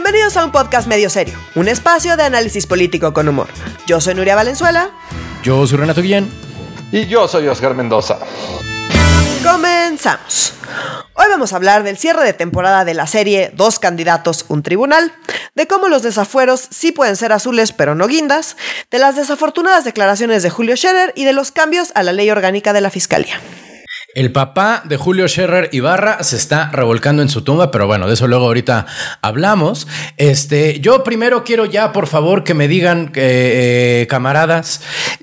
Bienvenidos a un podcast medio serio, un espacio de análisis político con humor. Yo soy Nuria Valenzuela. Yo soy Renato Guillén. Y yo soy Oscar Mendoza. Comenzamos. Hoy vamos a hablar del cierre de temporada de la serie Dos candidatos, un tribunal, de cómo los desafueros sí pueden ser azules pero no guindas, de las desafortunadas declaraciones de Julio Scherer y de los cambios a la ley orgánica de la Fiscalía. El papá de Julio Scherer Ibarra se está revolcando en su tumba, pero bueno, de eso luego ahorita hablamos. Este, yo primero quiero ya, por favor, que me digan, eh, camaradas,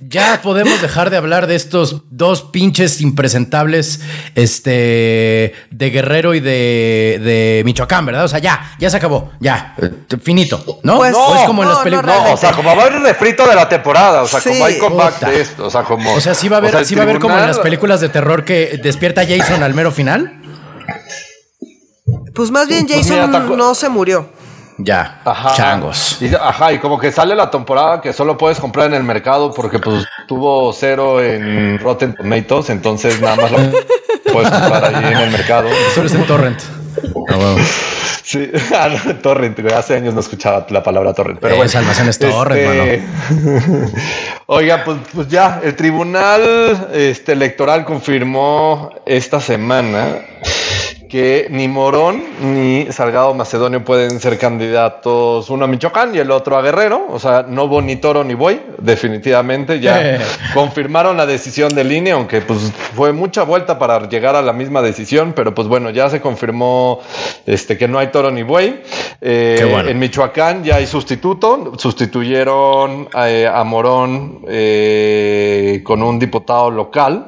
ya podemos dejar de hablar de estos dos pinches impresentables, este, de Guerrero y de, de Michoacán, ¿verdad? O sea, ya, ya se acabó, ya, eh, finito, ¿no? Pues, o es no, como en las no, películas. No, o sea, como va a haber refrito de la temporada, o sea, Sí. como hay comeback de esto, o sea, como... O sea, sí va a haber, o sea, sí va a haber como en las películas de terror que despierta Jason al mero final. Pues más bien Pues Jason mira, no se murió. Ya, Ajá. changos. Y, ajá, y como que sale la temporada que solo puedes comprar en el mercado porque pues tuvo cero en Rotten Tomatoes, entonces nada más lo puedes comprar ahí en el mercado. Solo es en Torrent. Ah. Sí, ah, no, torrent, hace años no escuchaba la palabra torrent, pero Es bueno. almacenes torrent, Oiga, pues, pues ya, el tribunal este, electoral confirmó esta semana que ni Morón ni Salgado Macedonio pueden ser candidatos, uno a Michoacán y el otro a Guerrero. O sea, no hubo ni toro ni buey, definitivamente. Ya confirmaron la decisión de línea, aunque pues fue mucha vuelta para llegar a la misma decisión, pero pues bueno, ya se confirmó este, que no hay toro ni buey. Eh, bueno. En Michoacán ya hay sustituto, sustituyeron eh, a Morón eh, con un diputado local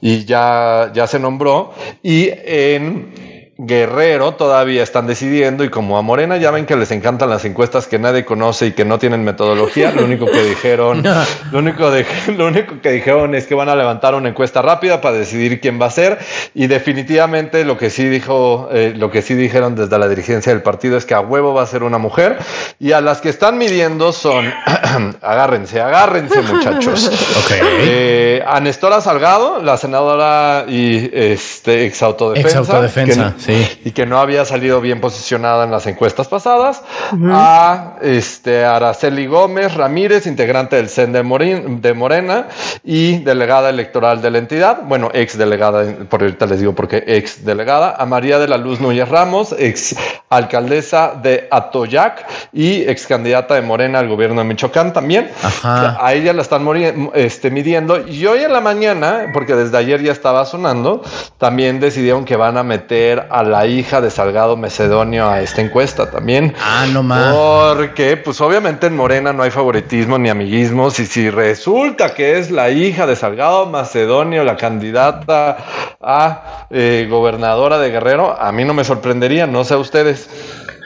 y ya, ya se nombró. Y en Guerrero todavía están decidiendo y como a Morena ya ven que les encantan las encuestas que nadie conoce y que no tienen metodología, lo único que dijeron, lo único, de- lo único que dijeron es que van a levantar una encuesta rápida para decidir quién va a ser y definitivamente lo que sí dijo, eh, lo que sí dijeron desde la dirigencia del partido es que a huevo va a ser una mujer y a las que están midiendo son, agárrense, agárrense muchachos. Ok. Eh, a Nestora Salgado, la senadora y este ex autodefensa. Ex autodefensa, sí. Y que no había salido bien posicionada en las encuestas pasadas. A este, Araceli Gómez Ramírez, integrante del CEN de, Morin- de Morena y delegada electoral de la entidad. Bueno, ex delegada, por ahorita les digo porque ex delegada. A María de la Luz Núñez Ramos, ex alcaldesa de Atoyac y ex candidata de Morena al gobierno de Michoacán también. Ajá. A ella la están este, midiendo. Y hoy en la mañana, porque desde ayer ya estaba sonando, también decidieron que van a meter a la hija de Salgado Macedonio a esta encuesta también. Ah, no más. Porque, pues obviamente en Morena no hay favoritismo ni amiguismos. Y si resulta que es la hija de Salgado Macedonio, la candidata a eh, gobernadora de Guerrero, a mí no me sorprendería, no sé a ustedes.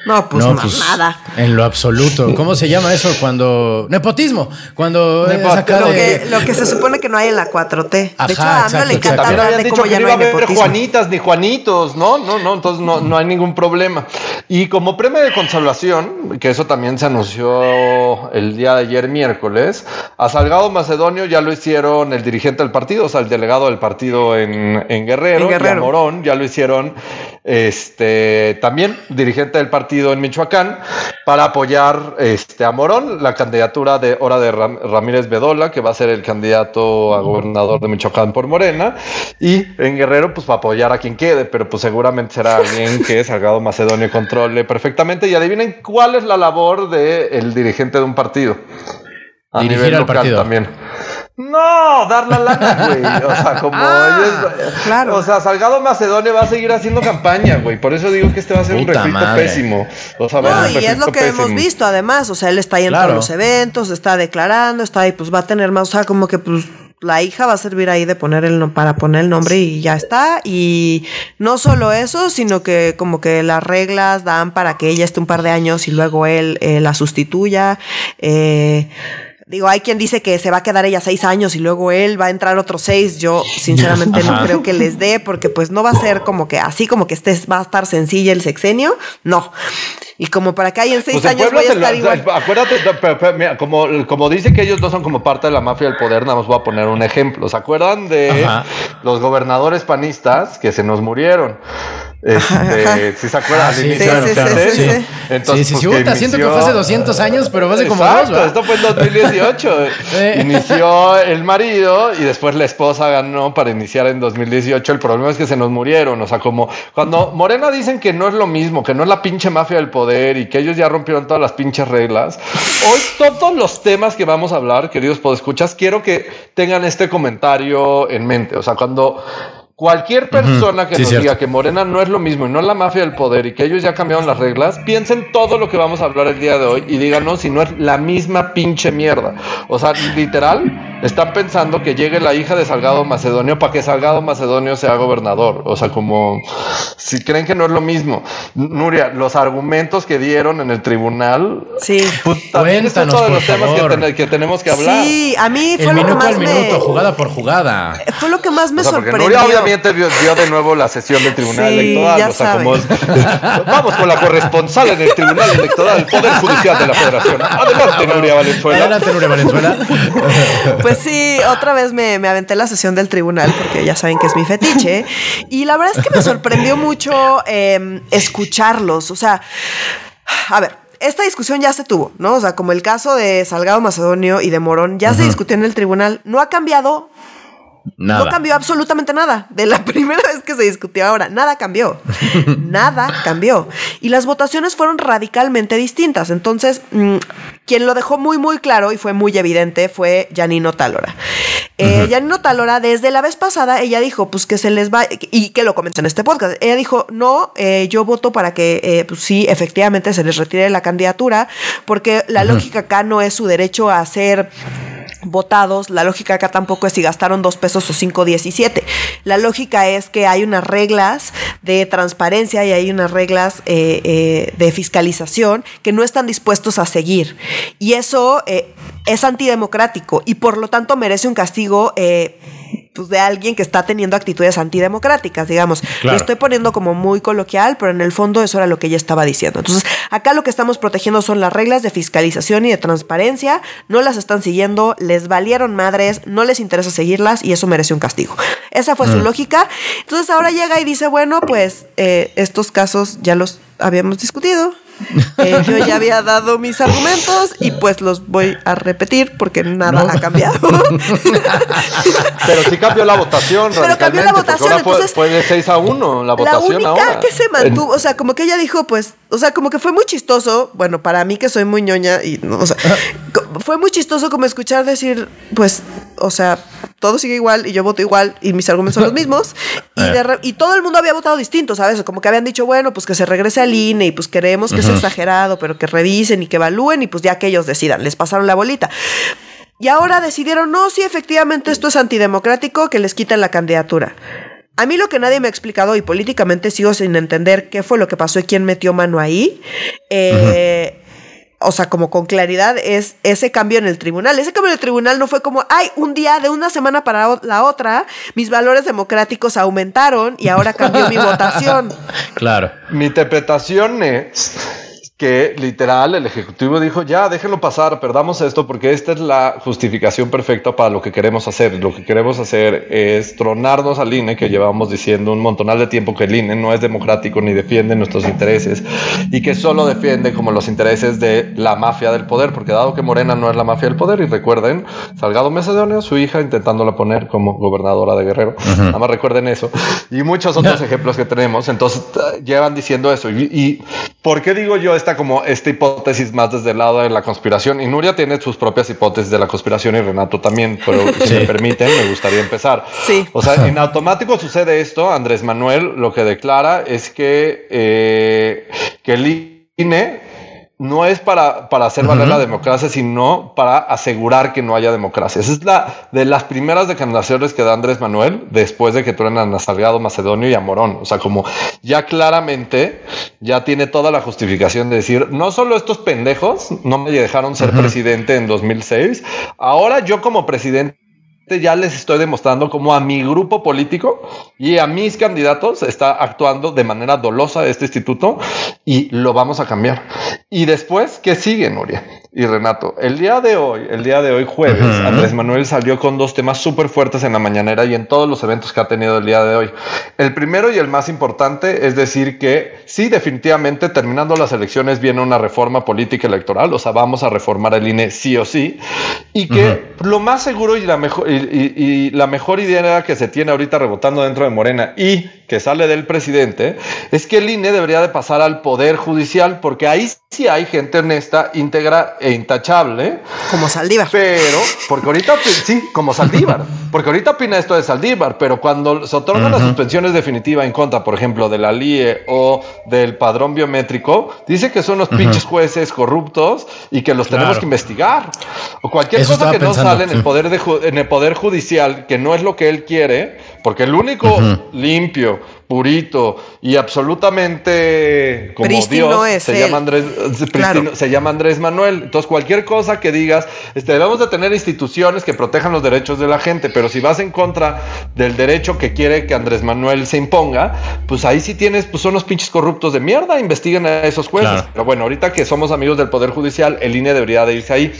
No, pues, no, pues nada. en lo absoluto. ¿Cómo se llama eso cuando nepotismo? Cuando Nepotismo. Lo que, lo que se supone que no hay en la 4T. De hecho, a AMLO exacto, le encanta hablar de dicho cómo que ya no no iba a hay haber nepotismo. Juanitas ni Juanitos, ¿no? No, no, entonces no, no hay ningún problema. Y como premio de consolación, que eso también se anunció el día de ayer miércoles, a Salgado Macedonio ya lo hicieron el dirigente del partido, o sea, el delegado del partido en, en Guerrero, En Guerrero. y a Morón ya lo hicieron este también dirigente del partido en Michoacán para apoyar este a Morón la candidatura de Hora de Ram- Ramírez Bedola que va a ser el candidato a gobernador de Michoacán por Morena y en Guerrero pues para apoyar a quien quede pero pues seguramente será alguien que Salgado Macedonio controle perfectamente. Y adivinen cuál es la labor del el dirigente de un partido. A Dirigir nivel al local partido. también no, dar la lana, güey. O sea, como Ah, ellos- claro. O sea, Salgado Macedonio va a seguir haciendo campaña, güey. Por eso digo que este va a ser un refrito madre. pésimo. O sea, va a No, ser un y es lo que hemos visto, además. O sea, él está ahí en Claro. todos los eventos, está declarando, está ahí, pues va a tener más. O sea, como que pues la hija va a servir ahí de poner el no- para poner el nombre y ya está. Y no solo eso, sino que como que las reglas dan para que ella esté un par de años y luego él eh, la sustituya. Eh, Digo, hay quien dice que se va a quedar ella seis años y luego él va a entrar otros seis. Yo, sinceramente, no creo que les dé, porque pues no va a ser como que así como que este va a estar sencilla el sexenio. No. Y como para que haya en seis Pues años voy a se lo- estar igual. Acuérdate, pero- pero mira, como, como dice que ellos no son como parte de la mafia del poder, nada más voy a poner un ejemplo. ¿Se acuerdan de Ajá. los gobernadores panistas que se nos murieron? Este, si se acuerdan, Ah, sí, claro, claro. Sí, sí, Entonces, sí, pues, sí, que puta, siento que inició- fue hace 200 años, pero fue hace como Exacto, dos. Esto fue en 2018. Eh. Inició el marido y después la esposa ganó para iniciar en 2018. El problema es que se nos murieron. O sea, como cuando Morena dicen que no es lo mismo, que no es la pinche mafia del poder y que ellos ya rompieron todas las pinches reglas. Hoy todos los temas que vamos a hablar, queridos podescuchas, quiero que tengan este comentario en mente. O sea, cuando Cualquier persona que Sí, nos cierto. diga que Morena no es lo mismo y no es la mafia del poder y que ellos ya cambiaron las reglas, piensen todo lo que vamos a hablar el día de hoy y díganos si no es la misma pinche mierda. O sea, literal, están pensando que llegue la hija de Salgado Macedonio para que Salgado Macedonio sea gobernador. O sea, como si creen que no es lo mismo. Nuria, los argumentos que dieron en el tribunal. Sí. pues, también es Cuéntanos, de por los temas que, ten- que tenemos que hablar. Sí, a mí fue El lo que minuto más al me... minuto, jugada por jugada. Fue lo que más me O sea, porque sorprendió. Obviamente vio, vio de nuevo la sesión del Tribunal Sí, Electoral. ya o sea, saben. como es- vamos con la corresponsal en el Tribunal Electoral, el Poder Judicial de la Federación. Adelante, Nuria Valenzuela. Adelante, Nuria Valenzuela. Pues sí, otra vez me, me aventé la sesión del tribunal porque ya saben que es mi fetiche. Y la verdad es que me sorprendió mucho eh, escucharlos. O sea, a ver. Esta discusión ya se tuvo, ¿no? O sea, como el caso de Salgado Macedonio y de Morón, ya se discutió en el tribunal. No ha cambiado Nada. no cambió absolutamente nada. De la primera vez que se discutió ahora, nada cambió. nada cambió. Y las votaciones fueron radicalmente distintas. Entonces, mm, quien lo dejó muy, muy claro y fue muy evidente fue Janino Talora. Eh, Janino Talora, desde la vez pasada, ella dijo, pues que se les va, y que lo comenté en este podcast, ella dijo, no, eh, yo voto para que, eh, pues sí, efectivamente se les retire la candidatura, porque la lógica acá no es su derecho a ser votados. La lógica acá tampoco es si gastaron dos pesos o cinco diecisiete. La lógica es que hay unas reglas de transparencia y hay unas reglas eh, eh, de fiscalización que no están dispuestos a seguir. Y eso eh, es antidemocrático y por lo tanto merece un castigo. Pues, de alguien que está teniendo actitudes antidemocráticas, digamos. Claro. Lo estoy poniendo como muy coloquial, pero en el fondo eso era lo que ella estaba diciendo. Entonces, acá lo que estamos protegiendo son las reglas de fiscalización y de transparencia, no las están siguiendo, les valieron madres, no les interesa seguirlas y eso merece un castigo. Esa fue su lógica. Entonces ahora llega y dice, bueno, pues eh, estos casos ya los habíamos discutido. Eh, yo ya había dado mis argumentos y pues los voy a repetir porque nada No. ha cambiado. Pero sí cambió la votación. Pero cambió la votación, ahora entonces, fue, de 6 a 1 la La votación única ahora. que se mantuvo, o sea, como que ella dijo, pues, o sea, como que fue muy chistoso, bueno, para mí que soy muy ñoña y, no, o sea, co- fue muy chistoso como escuchar decir, pues, o sea, todo sigue igual y yo voto igual y mis argumentos son los mismos y, de re- y todo el mundo había votado distinto, ¿sabes? Como que habían dicho, bueno, pues que se regrese al INE y pues queremos que sea exagerado, pero que revisen y que evalúen y pues ya que ellos decidan, les pasaron la bolita. Y ahora decidieron, no, sí, efectivamente esto es antidemocrático, que les quiten la candidatura. A mí lo que nadie me ha explicado y políticamente sigo sin entender qué fue lo que pasó y quién metió mano ahí, eh, o sea, como con claridad, es ese cambio en el tribunal. Ese cambio en el tribunal no fue como, ay, un día de una semana para la otra, mis valores democráticos aumentaron y ahora cambió mi votación. Claro. Mi interpretación es que literal el Ejecutivo dijo, ya, déjenlo pasar, perdamos esto porque esta es la justificación perfecta para lo que queremos hacer. Lo que queremos hacer es tronarnos al INE, que llevamos diciendo un montonal de tiempo que el INE no es democrático ni defiende nuestros intereses y que solo defiende como los intereses de la mafia del poder, porque dado que Morena no es la mafia del poder, y recuerden, Salgado Macedonio, su hija, intentándola poner como gobernadora de Guerrero, nada más recuerden eso, y muchos otros ejemplos que tenemos, entonces t- llevan diciendo eso. Y, y ¿por qué digo yo esta como esta hipótesis más desde el lado de la conspiración? Y Nuria tiene sus propias hipótesis de la conspiración y Renato también, pero si Sí. me permiten, me gustaría empezar. Sí. O sea, en automático sucede esto. Andrés Manuel lo que declara es que, eh, que el INE no es para, para hacer valer la democracia, sino para asegurar que no haya democracia. Esa es la de las primeras declaraciones que da Andrés Manuel después de que truenan a Salgado Macedonio y a Morón. O sea, como ya claramente ya tiene toda la justificación de decir, no solo estos pendejos no me dejaron ser presidente en 2006, ahora yo como presidente ya les estoy demostrando cómo a mi grupo político y a mis candidatos está actuando de manera dolosa este instituto y lo vamos a cambiar. Y después, ¿qué sigue, Nuria? Y Renato, el día de hoy, el día de hoy jueves, Andrés Manuel salió con dos temas súper fuertes en la mañanera y en todos los eventos que ha tenido el día de hoy. El primero y el más importante es decir que sí, definitivamente terminando las elecciones viene una reforma política electoral, o sea, vamos a reformar el INE sí o sí, y que lo más seguro y la mejor y, la mejor idea que se tiene ahorita rebotando dentro de Morena y que sale del presidente es que el INE debería de pasar al poder judicial porque ahí sí hay gente honesta, íntegra e intachable. Como Saldívar. Pero, porque ahorita, sí, como Saldívar. Porque ahorita opina esto de Saldívar, pero cuando se otorgan las suspensiones definitivas en contra, por ejemplo, de la LIE o del padrón biométrico, dice que son los pinches jueces corruptos y que los tenemos que investigar. O cualquier cosa que no sale en el, poder de, en el Poder Judicial, que no es lo que él quiere, porque el único limpio, purito y absolutamente como Dios se, llama Andrés, se llama Andrés Manuel. Entonces, cualquier cosa que digas, este, debemos de tener instituciones que protejan los derechos de la gente, pero si vas en contra del derecho que quiere que Andrés Manuel se imponga, pues ahí sí tienes, pues son los pinches corruptos de mierda, investiguen a esos jueces. Pero bueno, ahorita que somos amigos del Poder Judicial, el INE debería de irse ahí.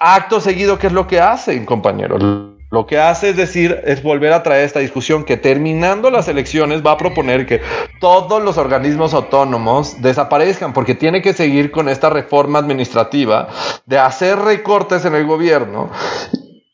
Acto seguido, ¿qué es lo que hacen, compañeros? Lo que hace es decir, es volver a traer esta discusión que terminando las elecciones va a proponer que todos los organismos autónomos desaparezcan porque tiene que seguir con esta reforma administrativa de hacer recortes en el gobierno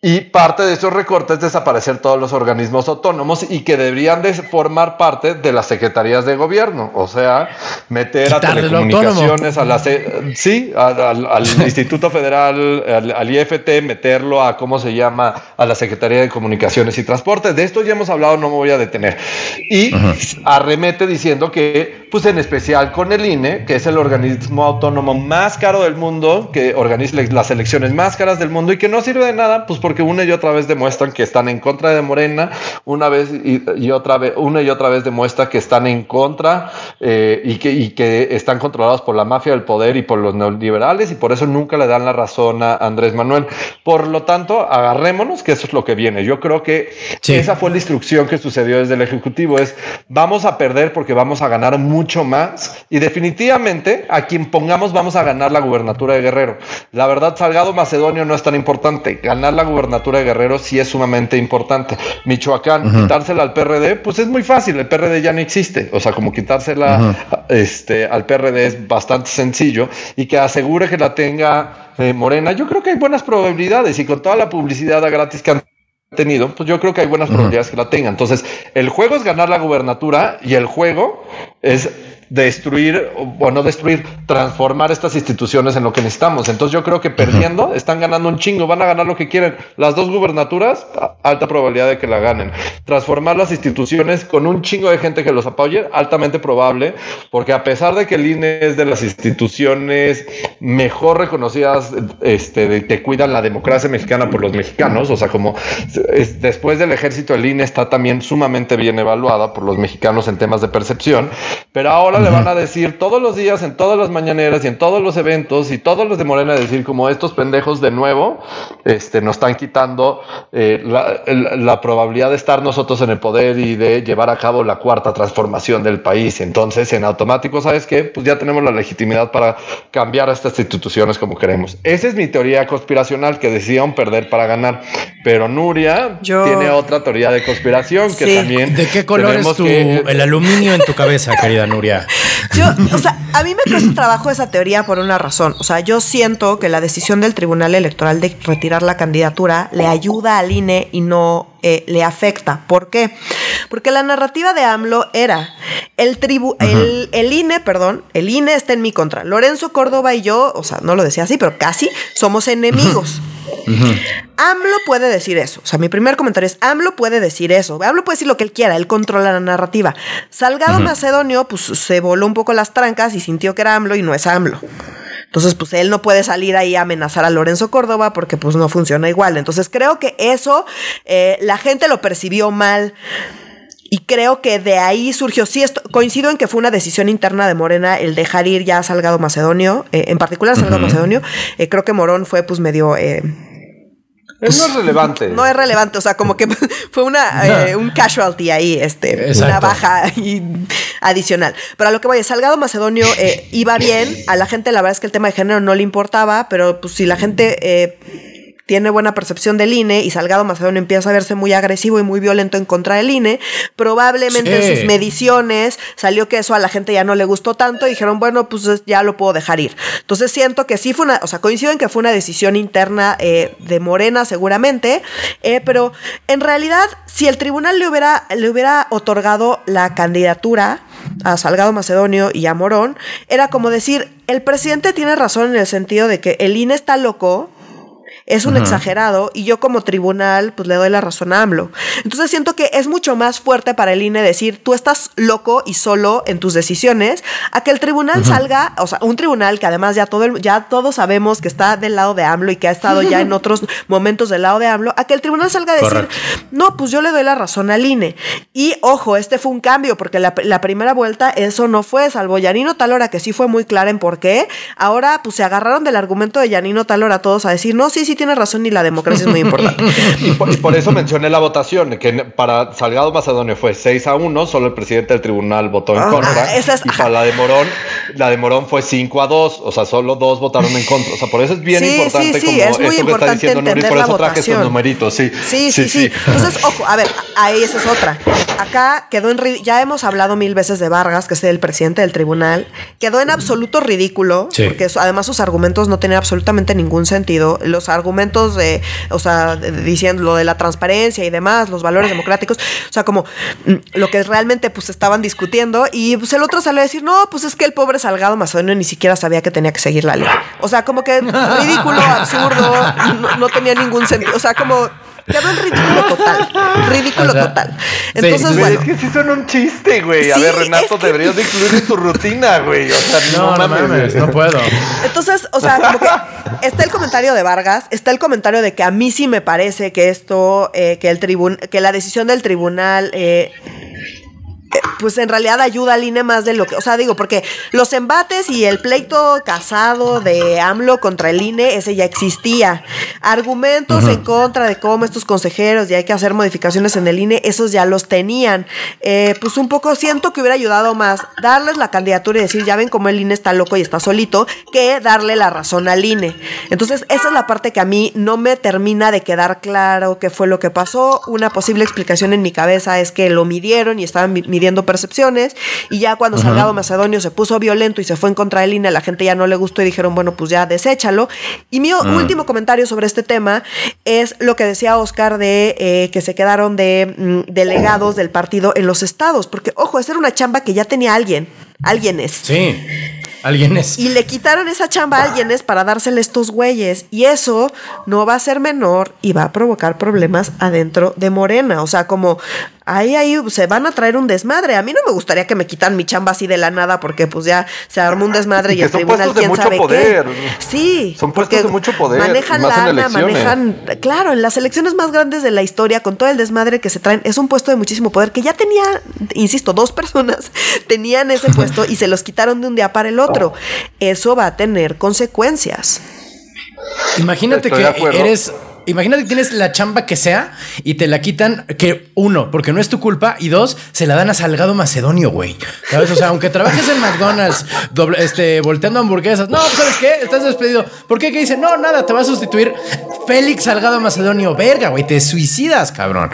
y parte de esos recortes es desaparecer todos los organismos autónomos y que deberían de formar parte de las secretarías de gobierno. O sea, meter a telecomunicaciones, a la sí, al, Instituto Federal, al, IFT, meterlo a cómo se llama, a la Secretaría de Comunicaciones y Transportes. De esto ya hemos hablado, no me voy a detener. Y arremete diciendo que, pues en especial con el INE, que es el organismo autónomo más caro del mundo, que organiza las elecciones más caras del mundo y que no sirve de nada, pues porque que una y otra vez demuestran que están en contra de Morena, una vez y, otra vez, una y otra vez demuestra que están en contra eh, y, que, y que están controlados por la mafia del poder y por los neoliberales y por eso nunca le dan la razón a Andrés Manuel. Por lo tanto, agarrémonos que eso es lo que viene. Yo creo que esa fue la instrucción que sucedió desde el Ejecutivo, es vamos a perder porque vamos a ganar mucho más y definitivamente a quien pongamos vamos a ganar la gubernatura de Guerrero. La verdad, Salgado Macedonio no es tan importante. Ganar la gubernatura Natura de Guerrero sí es sumamente importante. Michoacán, quitársela al PRD, pues es muy fácil, el PRD ya no existe. O sea, como quitársela este, al PRD es bastante sencillo y que asegure que la tenga eh, Morena. Yo creo que hay buenas probabilidades y con toda la publicidad gratis que han tenido, pues yo creo que hay buenas probabilidades que la tenga. Entonces, el juego es ganar la gubernatura y el juego es destruir, o no destruir, transformar estas instituciones en lo que necesitamos. Entonces yo creo que perdiendo, están ganando un chingo, van a ganar lo que quieren. Las dos gubernaturas, alta probabilidad de que la ganen. Transformar las instituciones con un chingo de gente que los apoye, altamente probable, porque a pesar de que el INE es de las instituciones mejor reconocidas, este, de, que cuidan la democracia mexicana por los mexicanos, o sea, como después del ejército, el INE está también sumamente bien evaluada por los mexicanos en temas de percepción, pero ahora le van a decir todos los días, en todas las mañaneras y en todos los eventos y todos los de Morena decir como estos pendejos de nuevo este, nos están quitando eh, la, probabilidad de estar nosotros en el poder y de llevar a cabo la cuarta transformación del país. Entonces, en automático, ¿sabes qué? Pues ya tenemos la legitimidad para cambiar a estas instituciones como queremos. Esa es mi teoría conspiracional que decían perder para ganar. Pero Nuria tiene otra teoría de conspiración que también... ¿De qué color es tu, el aluminio en tu cabeza, querida Nuria? Yo, o sea, a mí me cuesta trabajo esa teoría por una razón. O sea, yo siento que la decisión del Tribunal Electoral de retirar la candidatura le ayuda al INE y no eh, le afecta. ¿Por qué? Porque la narrativa de AMLO era el tribu, el, el, INE, perdón, el INE está en mi contra. Lorenzo Córdoba y yo, o sea, no lo decía así, pero casi somos enemigos. AMLO puede decir eso. O sea, mi primer comentario es, AMLO puede decir eso. AMLO puede decir lo que él quiera, él controla la narrativa. Salgado Macedonio, pues se voló un poco las trancas y sintió que era AMLO y no es AMLO. Entonces, pues él no puede salir ahí a amenazar a Lorenzo Córdoba porque pues no funciona igual. Entonces, creo que eso eh, la gente lo percibió mal. Y creo que de ahí surgió, sí, esto, coincido en que fue una decisión interna de Morena el dejar ir ya a Salgado Macedonio, eh, en particular Salgado Macedonio. Eh, creo que Morón fue pues medio no es relevante. No es relevante, o sea, como que fue una, eh, un casualty ahí, este, una baja adicional. Pero a lo que vaya, Salgado Macedonio eh, iba bien, a la gente la verdad es que el tema de género no le importaba, pero pues si la gente... Eh, tiene buena percepción del INE y Salgado Macedonio empieza a verse muy agresivo y muy violento en contra del INE, probablemente en sus mediciones salió que eso a la gente ya no le gustó tanto y dijeron, bueno, pues ya lo puedo dejar ir. Entonces siento que sí fue una, o sea, coincido en que fue una decisión interna eh, de Morena seguramente, eh, pero en realidad si el tribunal le hubiera, le hubiera otorgado la candidatura a Salgado Macedonio y a Morón, era como decir, el presidente tiene razón en el sentido de que el INE está loco, es un exagerado y yo como tribunal pues le doy la razón a AMLO. Entonces siento que es mucho más fuerte para el INE decir tú estás loco y solo en tus decisiones a que el tribunal salga, o sea, un tribunal que además ya todo ya todos sabemos que está del lado de AMLO y que ha estado ya en otros momentos del lado de AMLO, a que el tribunal salga a decir, no, pues yo le doy la razón al INE. Y ojo, este fue un cambio porque la, primera vuelta eso no fue, salvo Yanino Talora que sí fue muy clara en por qué. Ahora pues se agarraron del argumento de Yanino Talora todos a decir, no, sí, sí tiene razón y la democracia es muy importante. y, por, eso mencioné la votación, que para Salgado Macedonio fue 6 a 1, solo el presidente del tribunal votó en ah, contra. y para la de Morón, la de Morón fue 5 a 2, o sea, solo dos votaron en contra. O sea, por eso es bien importante sí, sí, es muy esto importante que está diciendo Nuri, por eso traje estos numeritos, sí. Sí, sí, sí. Entonces, ojo, a ver, ahí esa es otra. Acá quedó en ya hemos hablado mil veces de Vargas, que es el presidente del tribunal, quedó en absoluto ridículo, porque además sus argumentos no tenían absolutamente ningún sentido. Los argumentos de, o sea, diciendo lo de la transparencia y demás, los valores democráticos, o sea, como mm, lo que realmente pues estaban discutiendo y pues el otro salió a decir, no, pues es que el pobre Salgado Macedonio ni siquiera sabía que tenía que seguir la ley. O sea, como que ridículo, absurdo, no tenía ningún sentido, o sea, como Quedó en ridículo total. Ridículo total. Entonces, bueno. Es que sí son un chiste, güey. a ver, Renato, deberías de incluir en tu rutina, güey. O sea, no, no mames, no puedo. Entonces, o sea, como que está el comentario de Vargas, está el comentario de que a mí sí me parece que esto, eh, que el tribun que la decisión del tribunal eh, pues en realidad ayuda al INE más de lo que, o sea, digo, porque los embates y el pleito casado de AMLO contra el INE, ese ya existía. Argumentos en contra de cómo estos consejeros y hay que hacer modificaciones en el INE, esos ya los tenían. Eh, pues un poco siento que hubiera ayudado más darles la candidatura y decir, ya ven cómo el INE está loco y está solito, que darle la razón al INE. Entonces, esa es la parte que a mí no me termina de quedar claro qué fue lo que pasó. Una posible explicación en mi cabeza es que lo midieron y estaban midiendo percepciones y ya cuando Salgado Macedonio se puso violento y se fue en contra de Lina, la gente ya no le gustó y dijeron, bueno, pues ya deséchalo. Y mi mm. último comentario sobre este tema es lo que decía Oscar de eh, que se quedaron de mm, delegados del partido en los estados, porque ojo, esa era una chamba que ya tenía alguien, alguien es. Sí. Alguien es. Y le quitaron esa chamba a alguien es para dársele estos güeyes. Y eso no va a ser menor y va a provocar problemas adentro de Morena. O sea, como ahí, ahí se van a traer un desmadre. A mí no me gustaría que me quitan mi chamba así de la nada porque pues ya se armó un desmadre y, el tribunal quién mucho sabe poder. qué. Sí, son puestos de mucho poder. Manejan lana, manejan, claro, en las elecciones más grandes de la historia con todo el desmadre que se traen, es un puesto de muchísimo poder que ya tenía, insisto, dos personas tenían ese puesto y se los quitaron de un día para el otro. Eso va a tener consecuencias. Imagínate que eres Imagínate que tienes la chamba que sea y te la quitan, que uno, porque no es tu culpa, y dos, se la dan a Salgado Macedonio, güey. ¿Sabes? O sea, aunque trabajes en McDonald's, este, volteando hamburguesas, no, ¿sabes qué? Estás despedido. ¿Por qué? ¿Qué dice? No, nada, te va a sustituir Félix Salgado Macedonio. Verga, güey, te suicidas, cabrón.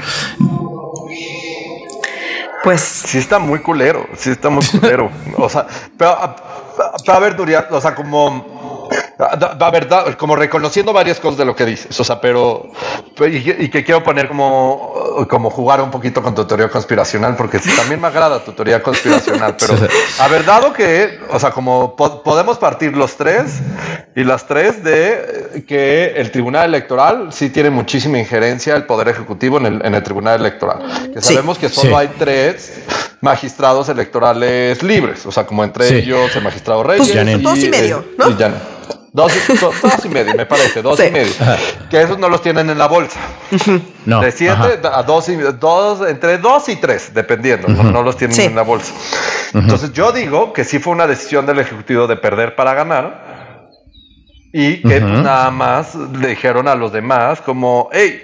Pues. Sí, está muy culero. Sí, está muy culero. o sea, pero, a, a, a ver, Duria, o sea, como la verdad, como reconociendo varias cosas de lo que dices, o sea, pero, y, que quiero poner como, como jugar un poquito con tu teoría conspiracional, porque también me agrada tu teoría conspiracional, pero a ver, dado que, o sea, como podemos partir los tres y las tres de que el Tribunal Electoral sí tiene muchísima injerencia el Poder Ejecutivo en el, en el Tribunal Electoral, que sabemos que solo hay tres magistrados electorales libres, o sea, como entre ellos el magistrado Reyes. Pues, dos y medio, ¿no? Dos, y medio, me parece, dos y medio. Que esos no los tienen en la bolsa. No. De siete a dos, y, dos, entre dos y tres, dependiendo, no, los tienen en la bolsa. Entonces yo digo que sí fue una decisión del Ejecutivo de perder para ganar. y que nada más le dijeron a los demás como, hey,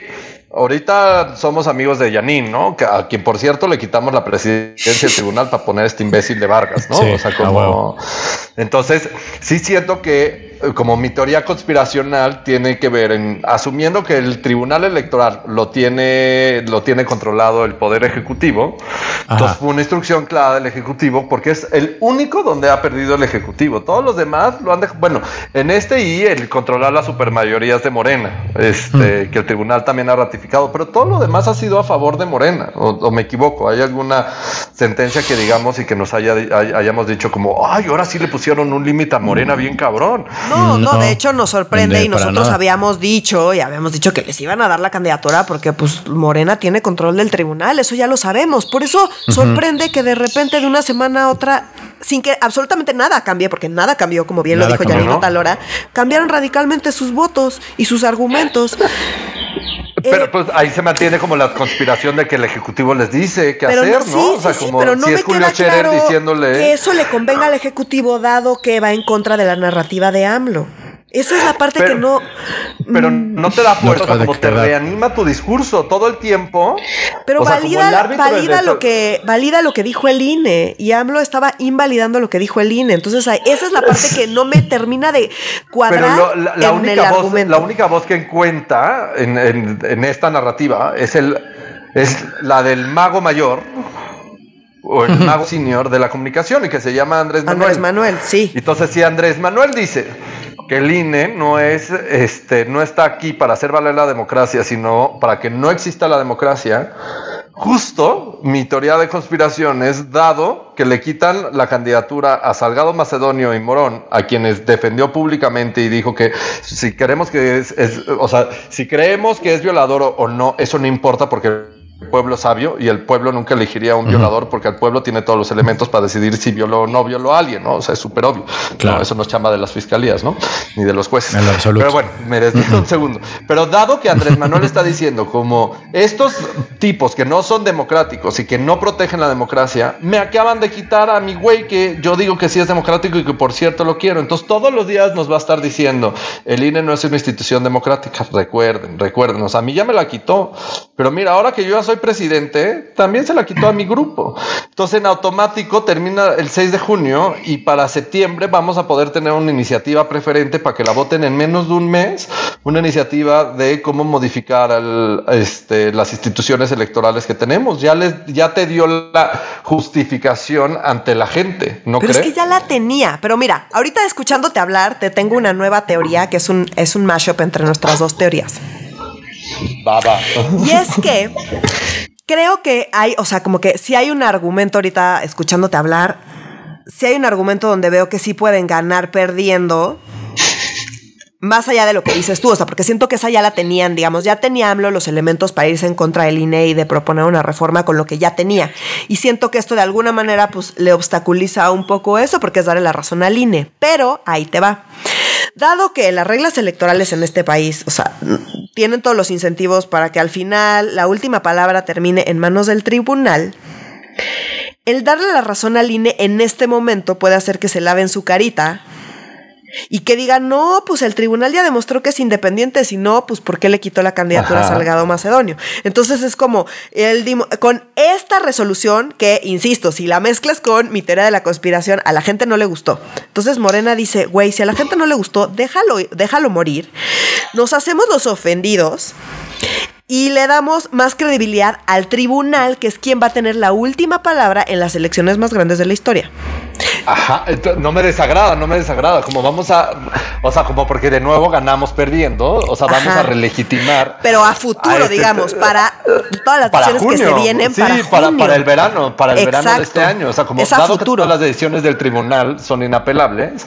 Ahorita somos amigos de Yanin, ¿no? a quien, por cierto, le quitamos la presidencia del tribunal para poner este imbécil de Vargas, ¿no? o sea, como. Entonces, sí siento que como mi teoría conspiracional tiene que ver en asumiendo que el tribunal electoral lo tiene lo tiene controlado el poder ejecutivo entonces fue una instrucción clara del ejecutivo porque es el único donde ha perdido el ejecutivo. Todos los demás lo han dejado bueno en este y el controlar las supermayorías de Morena este mm. que el tribunal también ha ratificado pero todo lo demás ha sido a favor de Morena o, me equivoco hay alguna sentencia que digamos y que nos haya hayamos dicho como ay ahora sí le pusieron un límite a Morena bien cabrón no, no, de hecho nos sorprende y nosotros habíamos dicho y habíamos dicho que les iban a dar la candidatura porque pues Morena tiene control del tribunal, eso ya lo sabemos. Por eso sorprende que de repente de una semana a otra sin que absolutamente nada cambie, porque nada cambió, como bien lo dijo Yanino Talora, cambiaron radicalmente sus votos y sus argumentos. Pero eh, pues ahí se mantiene como la conspiración de que el Ejecutivo les dice qué hacer, ¿no? o sea, como pero no si es Julio Scherer diciéndole. Que eso le convenga al Ejecutivo, dado que va en contra de la narrativa de AMLO. Esa es la parte que no. Pero mm, no te da fuerza, como te reanima tu discurso todo el tiempo. Pero valida, valida lo que valida lo que dijo el INE y AMLO estaba invalidando lo que dijo el INE. Entonces esa es la parte que no me termina de cuadrar Pero la, en única el voz, La única voz que cuenta en, en, esta narrativa es el es la del mago mayor o el mago senior de la comunicación y que se llama Andrés Manuel. Andrés Manuel, sí. Entonces si Andrés Manuel dice que el INE no es, este, no está aquí para hacer valer la democracia, sino para que no exista la democracia. Justo mi teoría de conspiración es dado que le quitan la candidatura a Salgado Macedonio y Morón, a quienes defendió públicamente y dijo que si queremos que es, o sea, si creemos que es violador o no, eso no importa porque pueblo sabio y el pueblo nunca elegiría a un violador porque el pueblo tiene todos los elementos para decidir si violó o no violó a alguien, ¿no? O sea, es súper obvio. Claro. eso no es chamba de las fiscalías, ¿no? Ni de los jueces. Pero bueno, me desdito un segundo. Pero dado que Andrés Manuel está diciendo como estos tipos que no son democráticos y que no protegen la democracia, me acaban de quitar a mi güey que yo digo que sí es democrático y que por cierto lo quiero. Entonces todos los días nos va a estar diciendo, el INE no es una institución democrática. Recuerden, recuerden. O sea, a mí ya me la quitó. Pero mira, ahora que yo soy presidente, también se la quitó a mi grupo. Entonces, en automático termina el 6 de junio y para septiembre vamos a poder tener una iniciativa preferente para que la voten en menos de un mes, una iniciativa de cómo modificar este, las instituciones electorales que tenemos. Ya les, ya te dio la justificación ante la gente, ¿no pero Es que ya la tenía. Pero mira, ahorita escuchándote hablar, te tengo una nueva teoría que es un, es un mashup entre nuestras dos teorías. Y es que creo que hay, o sea, como que si hay un argumento ahorita escuchándote hablar, si hay un argumento donde veo que sí pueden ganar perdiendo, más allá de lo que dices tú, o sea, porque siento que esa ya la tenían, digamos, ya tenía los elementos para irse en contra del INE y de proponer una reforma con lo que ya tenía. Y siento que esto de alguna manera pues le obstaculiza un poco eso porque es darle la razón al INE. Pero ahí te va. Dado que las reglas electorales en este país, o sea, tienen todos los incentivos para que al final la última palabra termine en manos del tribunal, el darle la razón al INE en este momento puede hacer que se laven su carita y que digan, no, pues el tribunal ya demostró que es independiente, si no, pues ¿por qué le quitó la candidatura a Salgado Macedonio? Entonces es como, el, con esta resolución que, insisto, si la mezclas con mi teoría de la conspiración, a la gente no le gustó. Entonces Morena dice, güey, si a la gente no le gustó, déjalo, déjalo morir. Nos hacemos los ofendidos y le damos más credibilidad al tribunal, que es quien va a tener la última palabra en las elecciones más grandes de la historia. Ajá, no me desagrada, no me desagrada. Como vamos a, o sea, como porque de nuevo ganamos perdiendo, o sea, vamos a relegitimar. Pero a futuro, este digamos, para todas las decisiones que se vienen sí, para, para, el verano, para el verano de este año. O sea, como dado que todas las decisiones del tribunal son inapelables,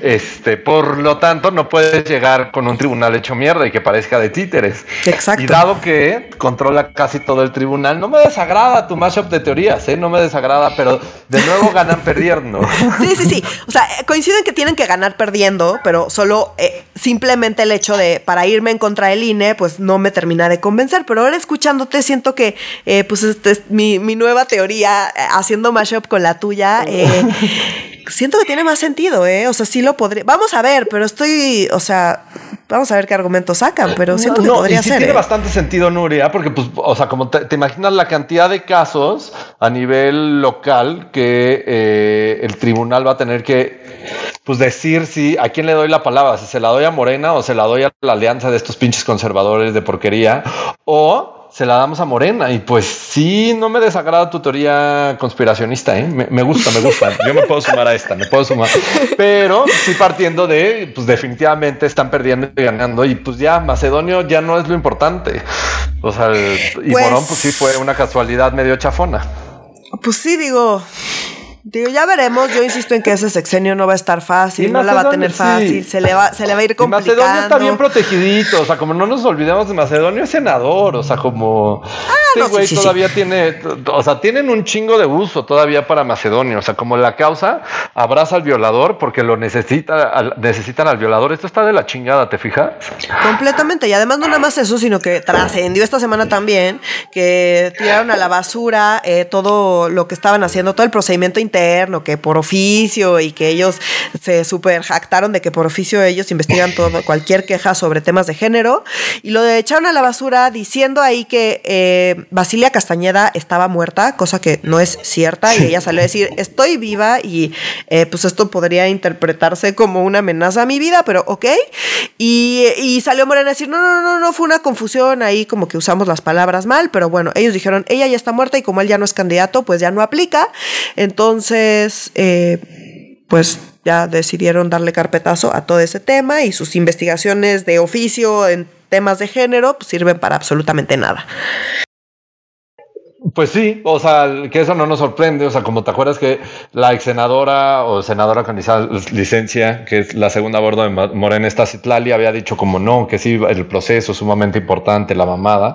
este, por lo tanto, no puedes llegar con un tribunal hecho mierda y que parezca de títeres. Exacto. Y dado que controla casi todo el tribunal, no me desagrada tu mashup de teorías, ¿eh? No me desagrada, pero de nuevo ganan perdiendo. Sí, sí, sí. O sea, coinciden que tienen que ganar perdiendo, pero solo eh, simplemente el hecho de para irme en contra del INE, pues no me termina de convencer. Pero ahora escuchándote, siento que, eh, pues, este es mi, nueva teoría, eh, haciendo mashup con la tuya. siento que tiene más sentido, ¿eh? O sea, sí lo podría. Vamos a ver, pero estoy, o sea, vamos a ver qué argumentos sacan, pero siento que podría y sí ser. Tiene ¿eh? bastante sentido, Nuria, porque, pues, o sea, como te, te imaginas la cantidad de casos a nivel local que eh, el tribunal va a tener que, pues, decir si a quién le doy la palabra, si se la doy a Morena o se la doy a la alianza de estos pinches conservadores de porquería, o se la damos a Morena. Y pues sí, no me desagrada tu teoría conspiracionista, ¿eh? me, me gusta, me gusta. Yo me puedo sumar a esta, me puedo sumar. Pero sí partiendo de, pues definitivamente están perdiendo y ganando. Y pues ya, Macedonio ya no es lo importante. O sea, el- y Pues- Morón, pues sí fue una casualidad medio chafona. Pues sí, digo. Digo, ya veremos. Yo insisto en que ese sexenio no va a estar fácil, no la va a Macedonia, tener fácil, sí. se le va, se le va a ir Y Macedonia está complicando. bien protegidito, o sea, como no nos olvidemos de Macedonio es senador, o sea, como este Ah, no, sí, güey sí, sí. todavía tiene, o sea, tienen un chingo de uso todavía para Macedonio, o sea, como la causa abraza al violador porque lo necesita, al- necesitan al violador, esto está de la chingada, ¿te fijas? Completamente. Y además no nada más eso, sino que trascendió esta semana también que tiraron a la basura eh, todo lo que estaban haciendo, todo el procedimiento interno, que por oficio y que ellos se super jactaron de que por oficio ellos investigan todo, cualquier queja sobre temas de género. Y lo echaron a la basura diciendo ahí que eh, Basilia Castañeda estaba muerta, cosa que no es cierta. Y ella salió a decir, estoy viva y eh, pues esto podría interpretarse como una amenaza a mi vida, pero ok. Y, y salió Morena a decir, no, no, no, no, fue una confusión ahí, como que usamos las palabras mal, pero bueno, ellos dijeron, ella ya está muerta y como él ya no es candidato, pues ya no aplica. Entonces, eh, pues ya decidieron darle carpetazo a todo ese tema y sus investigaciones de oficio en temas de género pues, sirven para absolutamente nada. Pues sí, o sea, que eso no nos sorprende, o sea, como te acuerdas que la ex senadora o senadora con lic- licencia, que es la segunda a bordo de Morena, esta Citlali, había dicho como no, que sí, el proceso es sumamente importante, la mamada,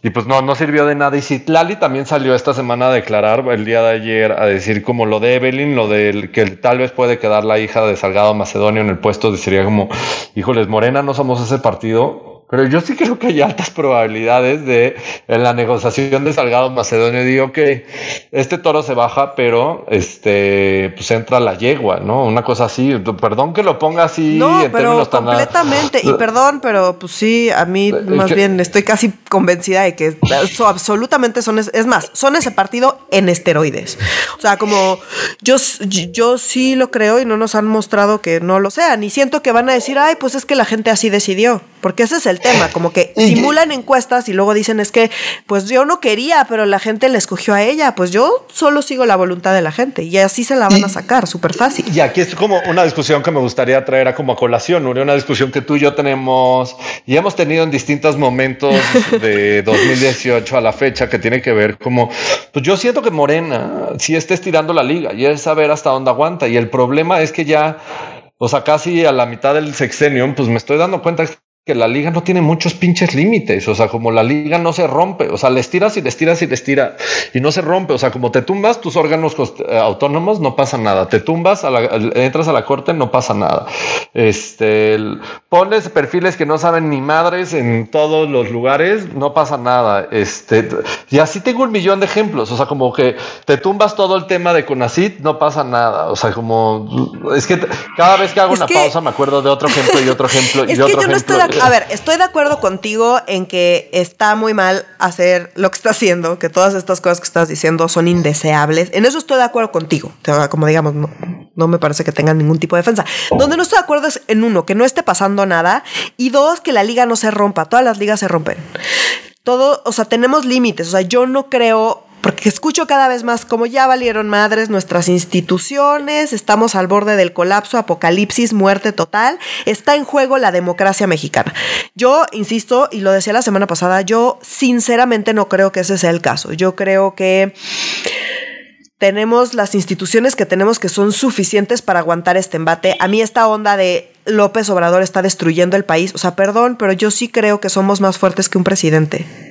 y pues no, no sirvió de nada, y Citlali también salió esta semana a declarar el día de ayer, a decir como lo de Evelyn, lo del que tal vez puede quedar la hija de Salgado Macedonio en el puesto, sería como, híjoles, Morena, no somos ese partido, pero yo sí creo que hay altas probabilidades de en la negociación de Salgado Macedonio digo que este toro se baja, pero este pues entra la yegua, ¿no? Una cosa así. Perdón que lo ponga así No, en pero términos tan completamente. Y perdón, pero pues sí, a mí más que- bien estoy casi convencida de que eso absolutamente son, es, es más, son ese partido en esteroides. O sea, como yo, yo sí lo creo y no nos han mostrado que no lo sean. Y siento que van a decir, ay, pues es que la gente así decidió. Porque ese es el tema, como que simulan encuestas y luego dicen es que, pues yo no quería, pero la gente le escogió a ella. Pues yo solo sigo la voluntad de la gente y así se la van a sacar, súper fácil. Y aquí es como una discusión que me gustaría traer a como a colación, una discusión que tú y yo tenemos y hemos tenido en distintos momentos de 2018 a la fecha que tiene que ver como, pues yo siento que Morena sí está estirando la liga y es saber hasta dónde aguanta y el problema es que ya, o sea, casi a la mitad del sexenio, pues me estoy dando cuenta que la liga no tiene muchos pinches límites, o sea, como la liga no se rompe, o sea, le estiras y le estiras y le estiras y no se rompe, o sea, como te tumbas tus órganos eh, autónomos, no pasa nada, te tumbas, a la- entras a la corte, no pasa nada, este, pones perfiles que no saben ni madres en todos los lugares, no pasa nada, este, y así tengo un millón de ejemplos, o sea, como que te tumbas todo el tema de Conacit, no pasa nada, o sea, como, es que cada vez que hago Es una que- pausa me acuerdo de otro ejemplo y otro ejemplo y que otro no ejemplo. A ver, estoy de acuerdo contigo en que está muy mal hacer lo que está haciendo, que todas estas cosas que estás diciendo son indeseables. En eso estoy de acuerdo contigo. Como digamos, no, no me parece que tengan ningún tipo de defensa. Donde no estoy de acuerdo es en uno, que no esté pasando nada y dos, que la liga no se rompa. Todas las ligas se rompen. Todo, o sea, tenemos límites. O sea, yo no creo porque escucho cada vez más como ya valieron madres nuestras instituciones, estamos al borde del colapso, apocalipsis, muerte total, está en juego la democracia mexicana. Yo insisto, y lo decía la semana pasada, yo sinceramente no creo que ese sea el caso. Yo creo que tenemos las instituciones que tenemos que son suficientes para aguantar este embate. A mí esta onda de López Obrador está destruyendo el país, o sea, perdón, pero yo sí creo que somos más fuertes que un presidente.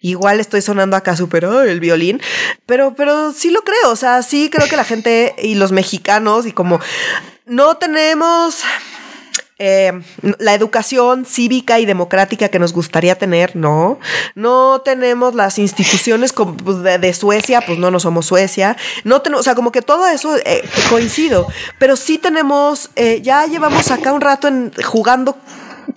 Igual estoy sonando acá súper "Ay, el violín, pero, pero sí lo creo, o sea, sí creo que la gente y los mexicanos y como no tenemos eh, la educación cívica y democrática que nos gustaría tener, no. No tenemos las instituciones pues, de, Suecia, pues no, no somos Suecia. No tenemos, o sea, como que todo eso eh, coincido, pero sí tenemos, eh, ya llevamos acá un rato en, jugando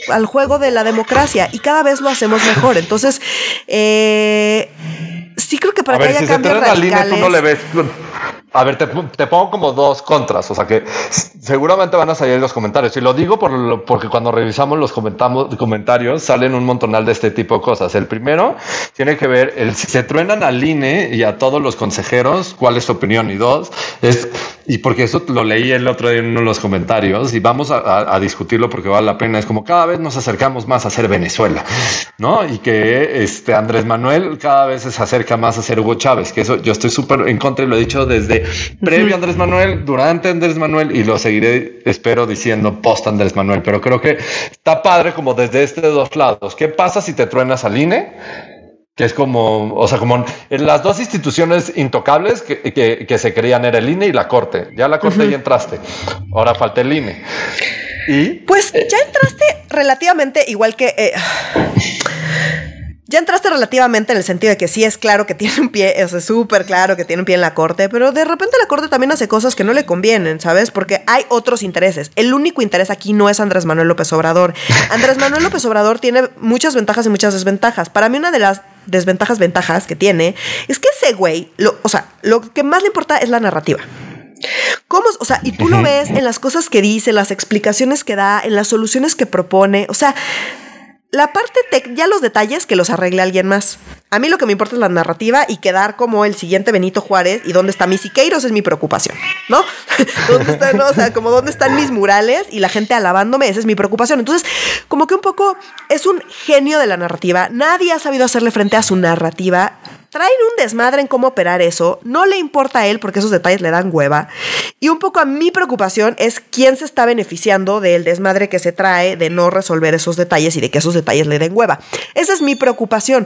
al juego de la democracia y cada vez lo hacemos mejor. Entonces, sí creo que para que haya si cambios radicales... no le ves a ver, te, pongo como dos contras, o sea que seguramente van a salir los comentarios. Y lo digo por porque cuando revisamos los comentarios salen un montonal de este tipo de cosas. El primero tiene que ver, el, se truenan al INE y a todos los consejeros, ¿cuál es tu opinión? Y dos, es, y porque eso lo leí el otro día en uno de los comentarios y vamos a, discutirlo porque vale la pena. Es como cada vez nos acercamos más a ser Venezuela, ¿no? Y que este Andrés Manuel cada vez se acerca más a ser Hugo Chávez, que eso yo estoy súper en contra y lo he dicho desde previo Andrés Manuel, durante Andrés Manuel y lo seguiré, espero, diciendo post Andrés Manuel. Pero creo que está padre como desde este dos lados. ¿Qué pasa si te truenas al INE? que es como, o sea, como en las dos instituciones intocables que, se creían era el INE y la Corte. Ya la Corte ya entraste. Ahora falta el INE. Y pues ya entraste relativamente igual que eh, ya entraste relativamente en el sentido de que sí es claro que tiene un pie, es súper claro que tiene un pie en la corte, pero de repente la corte también hace cosas que no le convienen, ¿sabes? Porque hay otros intereses. El único interés aquí no es Andrés Manuel López Obrador. Andrés Manuel López Obrador tiene muchas ventajas y muchas desventajas. Para mí una de las desventajas, ventajas que tiene es que ese güey, o sea, lo que más le importa es la narrativa. ¿Cómo? O sea, y tú lo ves en las cosas que dice, las explicaciones que da, en las soluciones que propone. O sea, la parte tech, ya los detalles que los arregle alguien más. A mí lo que me importa es la narrativa y quedar como el siguiente Benito Juárez y dónde está mi Siqueiros es mi preocupación, ¿no? ¿Dónde están, O sea, como dónde están mis murales y la gente alabándome, esa es mi preocupación. Entonces, como que un poco es un genio de la narrativa. Nadie ha sabido hacerle frente a su narrativa traen un desmadre en cómo operar eso, no le importa a él porque esos detalles le dan hueva. Y un poco a mi preocupación es quién se está beneficiando del desmadre que se trae de no resolver esos detalles y de que esos detalles le den hueva. Esa es mi preocupación.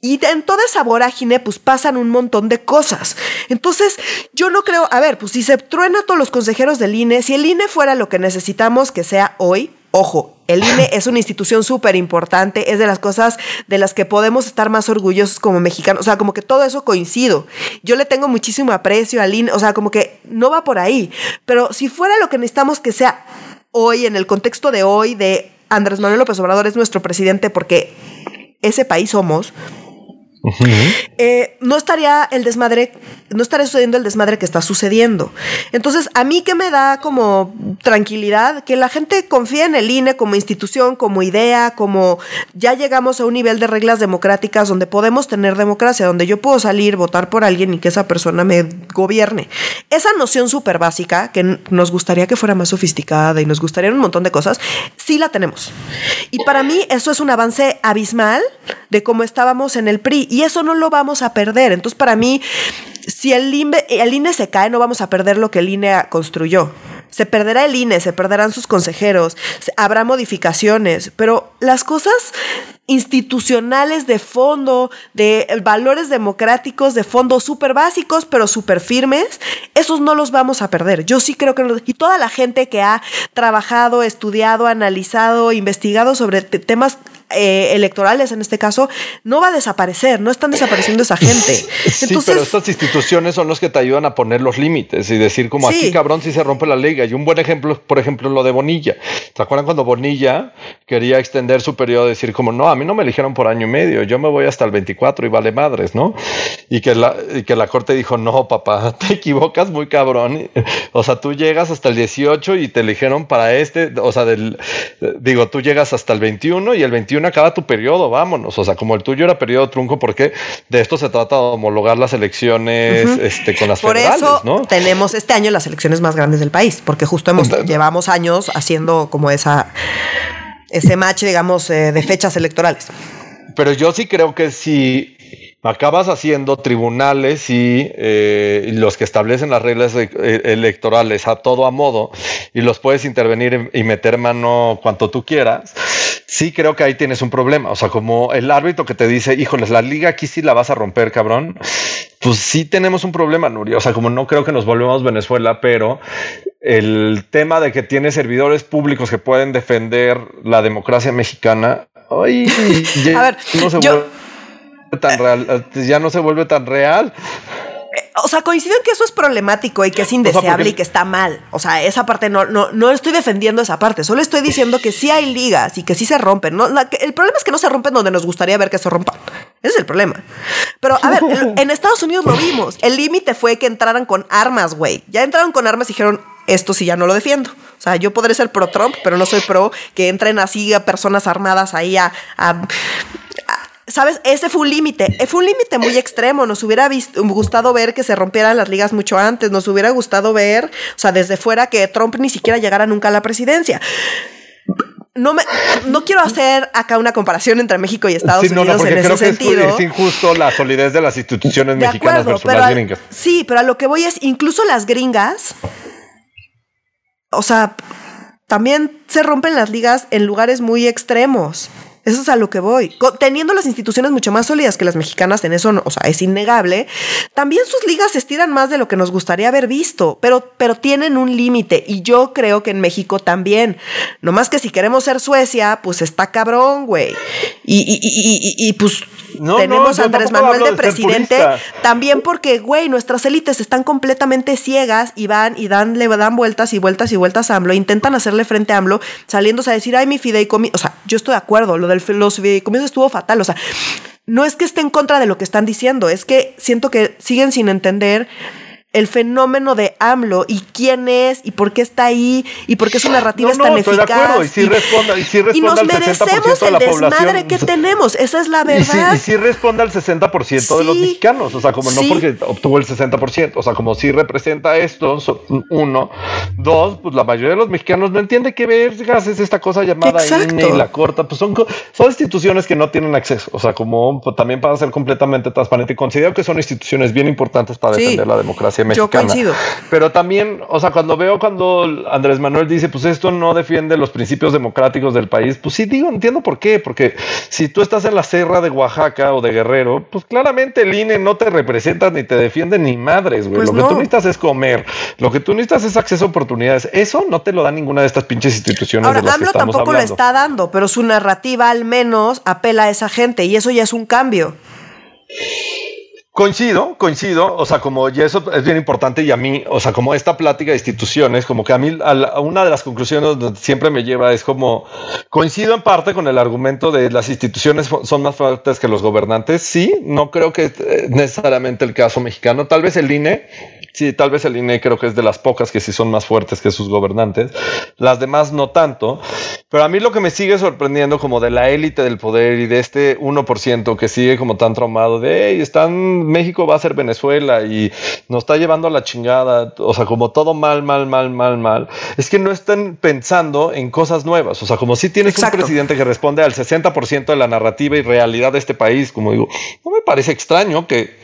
Y en toda esa vorágine, pues pasan un montón de cosas. Entonces, yo no creo, a ver, pues si se truena a todos los consejeros del INE, si el INE fuera lo que necesitamos que sea hoy, Ojo, el INE es una institución súper importante, es de las cosas de las que podemos estar más orgullosos como mexicanos. O sea, como que todo eso coincido. Yo le tengo muchísimo aprecio al INE, o sea, como que no va por ahí. Pero si fuera lo que necesitamos que sea hoy, en el contexto de hoy, de Andrés Manuel López Obrador es nuestro presidente porque ese país somos, eh, no estaría el desmadre, no estaría sucediendo el desmadre que está sucediendo. Entonces, a mí que me da como tranquilidad que la gente confíe en el INE como institución, como idea, como ya llegamos a un nivel de reglas democráticas donde podemos tener democracia, donde yo puedo salir, votar por alguien y que esa persona me gobierne. Esa noción súper básica, que nos gustaría que fuera más sofisticada y nos gustaría un montón de cosas, sí la tenemos. Y para mí eso es un avance abismal de cómo estábamos en el PRI y eso no lo vamos a perder. Entonces, para mí, si el INE, el INE se cae, no vamos a perder lo que el INE construyó. Se perderá el INE, se perderán sus consejeros, habrá modificaciones, pero las cosas institucionales de fondo, de valores democráticos de fondo súper básicos, pero súper firmes, esos no los vamos a perder. Yo sí creo que... y toda la gente que ha trabajado, estudiado, analizado, investigado sobre temas eh, electorales en este caso, no va a desaparecer, no están desapareciendo esa gente. sí, pero estas instituciones son los que te ayudan a poner los límites y decir como aquí cabrón si se rompe la ley. Y un buen ejemplo, por ejemplo, lo de Bonilla. ¿Te acuerdan cuando Bonilla quería extender su periodo, decir como no, a mí no me eligieron por año y medio, yo me voy hasta el 24 y vale madres, ¿no? Y que la, y que la corte dijo, no, papá, te equivocas muy cabrón. O sea, tú llegas hasta el 18 y te eligieron para este, o sea, del, digo, tú llegas hasta el 21 y el 21 acaba tu periodo, vámonos. O sea, como el tuyo era periodo trunco, porque de esto se trata de homologar las elecciones este, con las Por eso tenemos este año las elecciones más grandes del país, porque justo hemos, llevamos años haciendo como esa ese match, digamos, eh, de fechas electorales. Pero yo sí creo que si acabas haciendo tribunales y eh, los que establecen las reglas e-, electorales a todo a modo y los puedes intervenir y meter mano cuanto tú quieras, sí creo que ahí tienes un problema. O sea, como el árbitro que te dice, híjoles, la liga aquí sí la vas a romper, cabrón. Pues sí tenemos un problema, Nuri. O sea, como no creo que nos volvemos Venezuela, pero el tema de que tiene servidores públicos que pueden defender la democracia mexicana, ay, ya, A ver, no se yo- vuelve tan real, ya no se vuelve tan real. O sea, coincido en que eso es problemático y que es indeseable porque- y que está mal. O sea, esa parte no, no, no estoy defendiendo esa parte. Solo estoy diciendo que sí hay ligas y que sí se rompen. No, la- el problema es que no se rompen donde nos gustaría ver que se rompan. Ese es el problema. Pero, a ver, en, en Estados Unidos lo vimos. El límite fue que entraran con armas, güey. Ya entraron con armas y dijeron, esto sí ya no lo defiendo. O sea, yo podré ser pro Trump, pero no soy pro que entren así a personas armadas ahí a- a ¿Sabes? Ese fue un límite. Eh, Fue un límite muy extremo. Nos hubiera vis- gustado ver que se rompieran las ligas mucho antes. Nos hubiera gustado ver, o sea, desde fuera que Trump ni siquiera llegara nunca a la presidencia. No, me, no quiero hacer acá una comparación entre México y Estados Sí, no, no, Unidos porque en creo ese que sentido. es injusto la solidez de las instituciones De mexicanas acuerdo, versus pero las a- gringas. sí, pero a lo que voy es, incluso las gringas, o sea, también se rompen las ligas en lugares muy extremos. Eso es a lo que voy. Teniendo las instituciones mucho más sólidas que las mexicanas, en eso, no- o sea, es innegable. También sus ligas se estiran más de lo que nos gustaría haber visto, pero, pero tienen un límite. Y yo creo que en México también. No más que si queremos ser Suecia, pues está cabrón, güey. Y, y, y, y- y- y, pues No, tenemos a Andrés Manuel de presidente. También porque, güey, nuestras élites están completamente ciegas y van y dan, le dan vueltas y vueltas y vueltas a AMLO, intentan hacerle frente a AMLO, saliéndose a decir, ay, mi fideicomiso. O sea, yo estoy de acuerdo, lo del los fideicomisos estuvo fatal. O sea, no es que esté en contra de lo que están diciendo, es que siento que siguen sin entender el fenómeno de AMLO y quién es y por qué está ahí y por qué su narrativa No, es no, tan estoy de eficaz. acuerdo, y sí responda- y sí responde nos al 60% merecemos de el la desmadre que tenemos, esa es la Y sí, verdad. y sí responde al 60% de los mexicanos, o sea, como no porque obtuvo el 60%, o sea, como sí representa esto, uno, dos, pues la mayoría de los mexicanos no entiende qué vergas es esta cosa llamada. INE y la corta, pues son, son instituciones que no tienen acceso, o sea, como pues, también para ser completamente transparente, y considero que son instituciones bien importantes para defender la democracia Yo mexicana. coincido. Pero también, o sea, cuando veo cuando Andrés Manuel dice, pues esto no defiende los principios democráticos del país, pues sí digo, entiendo por qué, porque si tú estás en la serra de Oaxaca o de Guerrero, pues claramente el INE no te representa ni te defiende ni madres, güey. Pues lo que tú necesitas es comer, lo que tú necesitas es acceso a oportunidades. Eso no te lo da ninguna de estas pinches instituciones Ahora, de las que AMLO estamos tampoco lo está dando, pero su narrativa al menos apela a esa gente y eso ya es un cambio. Coincido, coincido, o sea, como y eso es bien importante y a mí, o sea, como esta plática de instituciones, como que a mí a una de las conclusiones siempre me lleva es como coincido en parte con el argumento de las instituciones son más fuertes que los gobernantes. Sí, no creo que eh, necesariamente el caso mexicano, tal vez el INE, sí, tal vez el INE creo que es de las pocas que sí son más fuertes que sus gobernantes, las demás no tanto, pero a mí lo que me sigue sorprendiendo como de la élite del poder y de este 1% que sigue como tan traumado de, hey, están, México va a ser Venezuela y nos está llevando a la chingada, o sea, como todo mal, mal, mal, mal, mal, es que no están pensando en cosas nuevas, o sea, como si tienes Exacto. un presidente que responde al 60% de la narrativa y realidad de este país, como digo, no me parece extraño que...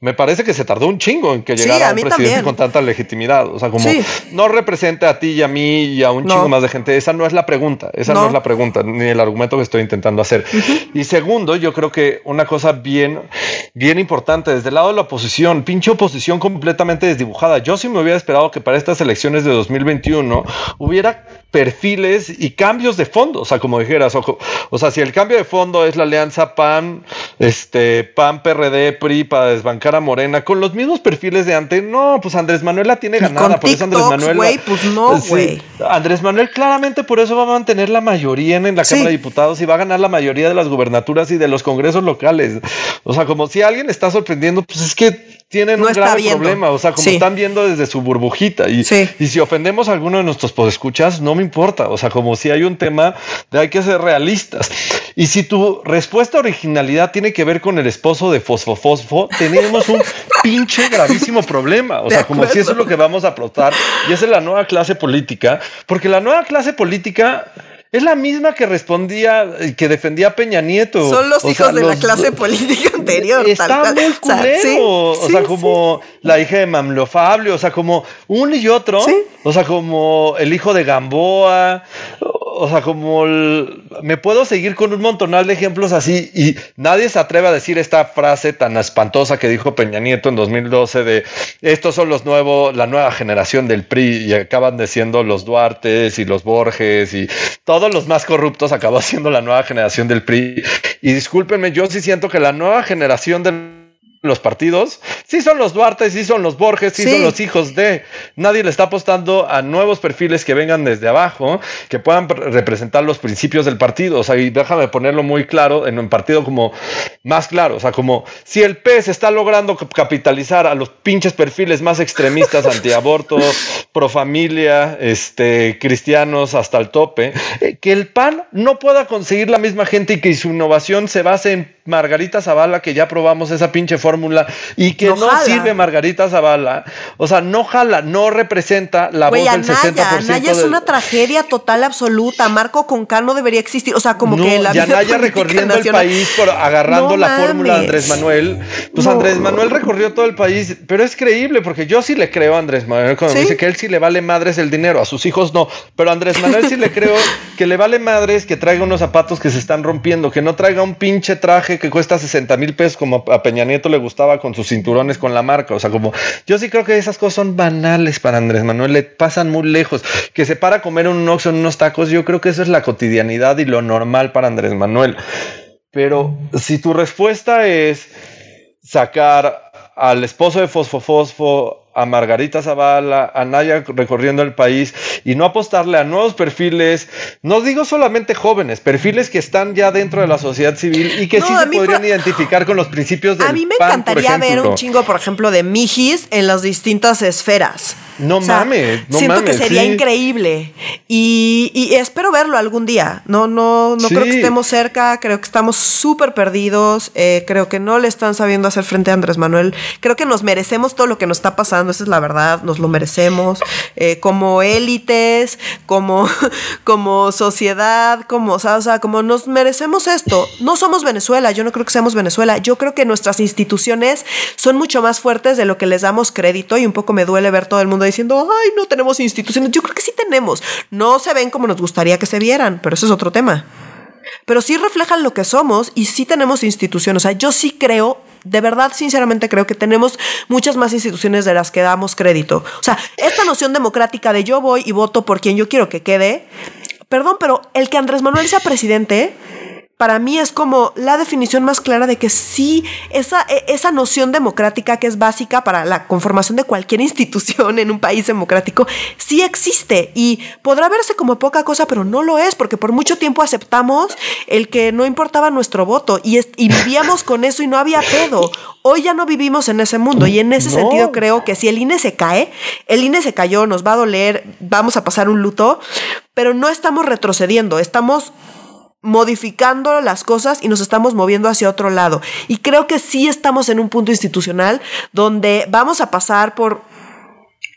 Me parece que se tardó un chingo en que Sí, llegara a un presidente también. con tanta legitimidad. O sea, como Sí. no representa a ti y a mí y a un No. chingo más de gente. Esa no es la pregunta. Esa no, No. es la pregunta, ni el argumento que estoy intentando hacer. Y segundo, yo creo que una cosa bien, bien importante desde el lado de la oposición, pinche oposición completamente desdibujada. Yo sí me hubiera esperado que para estas elecciones de 2021 hubiera perfiles y cambios de fondo. O sea, como dijeras, ojo, o sea, si el cambio de fondo es la alianza PAN, este, PAN, PRD, PRI para desbancar a Morena con los mismos perfiles de antes, no, pues Andrés Manuel la tiene Y ganada. por eso Andrés Manuel. güey, pues no, Sí. Andrés Manuel claramente por eso va a mantener la mayoría en, en la Sí. Cámara de Diputados y va a ganar la mayoría de las gubernaturas y de los congresos locales. O sea, como si alguien está sorprendiendo, pues es que tienen No un grave viendo. problema. O sea, como Sí. están viendo desde su burbujita. Y, Sí. y si ofendemos a alguno de nuestros podescuchas, no me importa. O sea, como si hay un tema de hay que ser realistas. Y si tu respuesta originalidad tiene que ver con el esposo de Fosfo Fosfo, tenemos un pinche gravísimo problema. O sea, como si eso es lo que vamos a aplaudir. Y esa es la nueva clase política. Porque la nueva clase política es la misma que respondía, y que defendía a Peña Nieto. Son los O hijos sea, de la clase política anterior. tal Está cual. muy O sea, culero. sí, o sea, sí. como la hija de Mamlofable, o sea, como uno y otro. Sí. O sea, como el hijo de Gamboa. O sea, como me puedo seguir con un montonal de ejemplos así y nadie se atreve a decir esta frase tan espantosa que dijo Peña Nieto en 2012 de estos son los nuevos, la nueva generación del PRI y acaban de siendo los Duartes y los Borges y todos los más corruptos acabó siendo la nueva generación del PRI. Y discúlpenme, yo sí siento que la nueva generación del los partidos, sí son los Duarte, sí son los Borges, sí, son los hijos de. Nadie le está apostando a nuevos perfiles que vengan desde abajo, que puedan representar los principios del partido. O sea, y déjame ponerlo muy claro, en un partido como más claro. O sea, como si el PS está logrando capitalizar a los pinches perfiles más extremistas, antiaborto, pro familia, este, cristianos hasta el tope, eh, que el PAN no pueda conseguir la misma gente y que su innovación se base en Margarita Zavala, que ya probamos esa pinche fórmula y que no, sirve Margarita Zavala, o sea, no jala, no representa la voz del 60%. Anaya es una tragedia total absoluta. Marco Conca no debería existir, o sea, como que la y Anaya recorriendo el país por agarrando la fórmula de Andrés Manuel. Pues Andrés Manuel recorrió todo el país, pero es creíble porque yo sí le creo a Andrés Manuel cuando dice que él sí le vale madres el dinero, a sus hijos no, pero a Andrés Manuel sí le creo que le vale madres que traiga unos zapatos que se están rompiendo, que no traiga un pinche traje que cuesta 60 mil pesos como a Peña Nieto le gustaba con sus cinturones con la marca. O sea, como yo sí creo que esas cosas son banales para Andrés Manuel, le pasan muy lejos. Que se para a comer un oxo en unos tacos, yo creo que eso es la cotidianidad y lo normal para Andrés Manuel. Pero si tu respuesta es sacar al esposo de Fosfo a Margarita Zavala, a Naya recorriendo el país y no apostarle a nuevos perfiles, no digo solamente jóvenes, perfiles que están ya dentro de la sociedad civil y que sí se podrían identificar con los principios del A mí me encantaría ver un chingo, por ejemplo, de Mijis en las distintas esferas. No mames, no siento que sería increíble. Y, espero verlo algún día. No, no, no creo que estemos cerca, creo que estamos súper perdidos, eh, creo que no le están sabiendo hacer frente a Andrés Manuel, creo que nos merecemos todo lo que nos está pasando es la verdad, nos lo merecemos, eh, como élites, como, como sociedad, como, o sea, como nos merecemos esto. No somos Venezuela, yo no creo que seamos Venezuela, yo creo que nuestras instituciones son mucho más fuertes de lo que les damos crédito y un poco me duele ver todo el mundo diciendo, ay, no tenemos instituciones, yo creo que sí tenemos, no se ven como nos gustaría que se vieran, pero eso es otro tema pero sí reflejan lo que somos y sí tenemos instituciones. O sea, yo sí creo de verdad, sinceramente creo que tenemos muchas más instituciones de las que damos crédito. O sea, esta noción democrática de yo voy y voto por quien yo quiero que quede, perdón, pero el que Andrés Manuel sea presidente para mí es como la definición más clara de que sí, esa, e, esa noción democrática que es básica para la conformación de cualquier institución en un país democrático, sí existe y podrá verse como poca cosa, pero no lo es, porque por mucho tiempo aceptamos el que no importaba nuestro voto y, y vivíamos con eso y no había pedo. Hoy ya no vivimos en ese mundo y en ese sentido creo que si el INE se cae, el INE se cayó, nos va a doler, vamos a pasar un luto, pero no estamos retrocediendo, estamos modificando las cosas y nos estamos moviendo hacia otro lado. Y creo que sí estamos en un punto institucional donde vamos a pasar por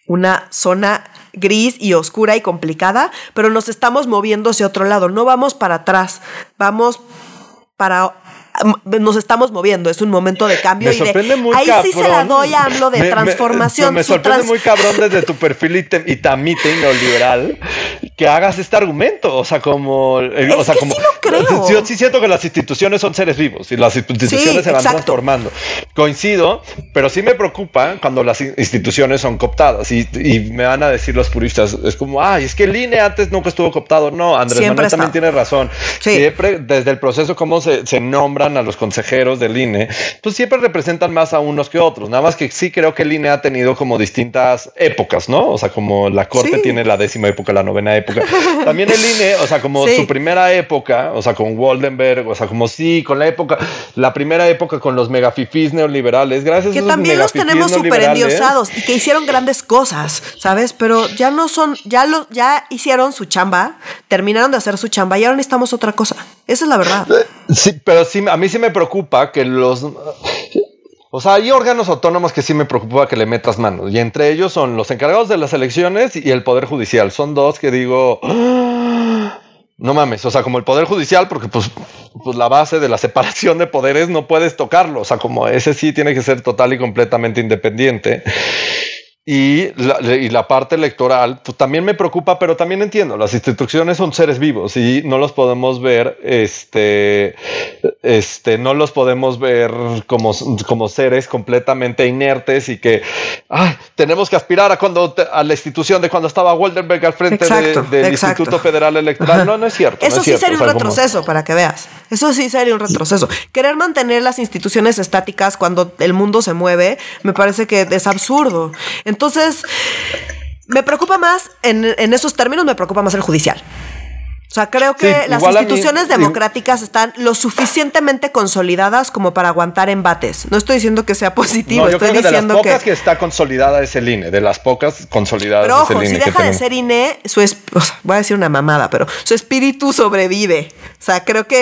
una zona gris y oscura y complicada, pero nos estamos moviendo hacia otro lado, no vamos para atrás, vamos para nos estamos moviendo, es un momento de cambio. y de, muy ahí sí se la doy a hablo de transformación. Me, sorprende muy cabrón desde tu perfil y, tamite neoliberal que hagas este argumento. O sea, como. o sea, como. Yo sí siento que las instituciones son seres vivos y las instituciones se van transformando. Coincido, pero sí me preocupa cuando las instituciones son cooptadas y, me van a decir los puristas, es como, ay, es que el INE antes nunca estuvo cooptado. No, Andrés Manuel también tiene razón. Siempre, desde el proceso, cómo se, se nombra a los consejeros del INE, pues siempre representan más a unos que otros. Nada más que sí creo que el INE ha tenido como distintas épocas, ¿no? O sea, como la corte tiene la décima época, la novena época. También el INE, o sea, como su primera época, o sea, con Waldenberg, o sea, como sí, con la época, la primera época con los megafifís neoliberales, gracias que a también los tenemos súper endiosados y que hicieron grandes cosas, ¿sabes? Pero ya no son, ya lo, ya hicieron su chamba, terminaron de hacer su chamba y ahora necesitamos otra cosa. Esa es la verdad. Sí, pero sí, a mí sí me preocupa que los... O sea, hay órganos autónomos que sí me preocupa que le metas manos. Y entre ellos son los encargados de las elecciones y el Poder Judicial. Son dos que digo... No mames, o sea, como el Poder Judicial, porque pues, pues la base de la separación de poderes no puedes tocarlo. O sea, como ese sí tiene que ser total y completamente independiente. Y la, y la, parte electoral pues, también me preocupa, pero también entiendo, las instituciones son seres vivos y no los podemos ver, este, este, no los podemos ver como, como seres completamente inertes y que tenemos que aspirar a cuando a la institución de cuando estaba Waldenberg al frente del Instituto Federal Electoral. No, no es cierto. Eso sí sería un retroceso, para que veas. Eso sí sería un retroceso. Querer mantener las instituciones estáticas cuando el mundo se mueve, me parece que es absurdo. Entonces, me preocupa más, en, esos términos, me preocupa más el judicial. O sea, creo que las instituciones democráticas están lo suficientemente consolidadas como para aguantar embates. No estoy diciendo que sea positivo, estoy diciendo de las pocas que... está consolidada es el INE, de las pocas consolidadas pero ojo, si deja de ser INE, su voy a decir una mamada, pero su espíritu sobrevive. O sea, creo que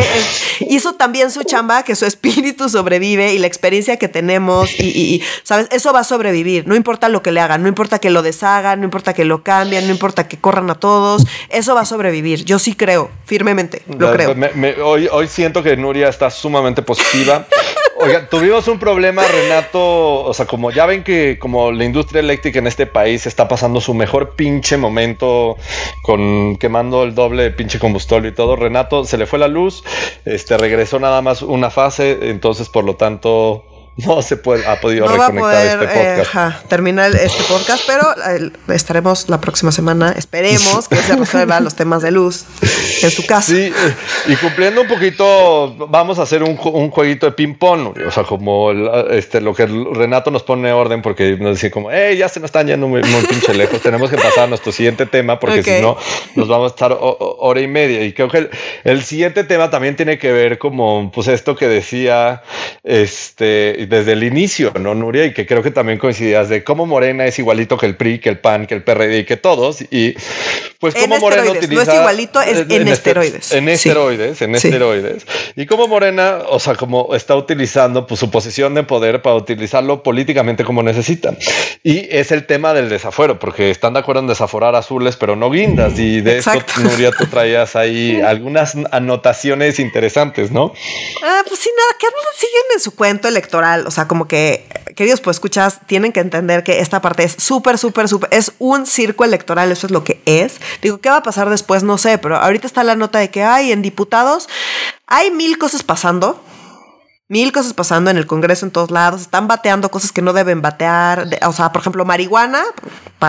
hizo también su chamba que su espíritu sobrevive y la experiencia que tenemos y, y, sabes, eso va a sobrevivir. No importa lo que le hagan, no importa que lo deshagan, no importa que lo cambien, no importa que corran a todos, eso va a sobrevivir. Yo sí creo, firmemente, lo creo. hoy, hoy siento que Nuria está sumamente positiva. Oiga, tuvimos un problema, Renato. O sea, como ya ven que como la industria eléctrica en este país está pasando su mejor pinche momento con quemando el doble de pinche combustible y todo. Renato se le fue la luz, este regresó nada más una fase, entonces por lo tanto no se puede, ha podido reconectar este podcast. Eh, terminar este podcast, pero eh, estaremos la próxima semana. Esperemos que se resuelvan los temas de luz en su casa. Sí, y cumpliendo un poquito, vamos a hacer un, un jueguito de ping-pong. O sea, como este, lo que Renato nos pone orden, porque nos dice como, hey, ya se nos están yendo muy, muy pinche lejos. Tenemos que pasar a nuestro siguiente tema, porque si no, nos vamos a estar hora y media. Y creo que el, el siguiente tema también tiene que ver como, pues, esto que decía, este desde el inicio, ¿no, Nuria? Y que creo que también coincidías de cómo Morena es igualito que el PRI, que el PAN, que el PRD y que todos. Y pues cómo Morena utiliza... No es igualito, es en, esteroides. En esteroides, en esteroides. Y cómo Morena, o sea, como está utilizando pues, su posición de poder para utilizarlo políticamente como necesitan. Y es el tema del desafuero, porque están de acuerdo en desaforar azules, pero no guindas. Y de esto, Nuria, tú traías ahí algunas anotaciones interesantes, ¿no? Ah, pues sí, nada, que siguen en su cuento electoral o sea, como que, queridos pues escuchas, tienen que entender que esta parte es súper, súper, súper, es un circo electoral, eso es lo que es. Digo, ¿qué va a pasar después? No sé, pero ahorita está la nota de que hay en diputados, hay mil cosas pasando mil cosas pasando en el Congreso en todos lados, están bateando cosas que no deben batear, o sea, por ejemplo, marihuana,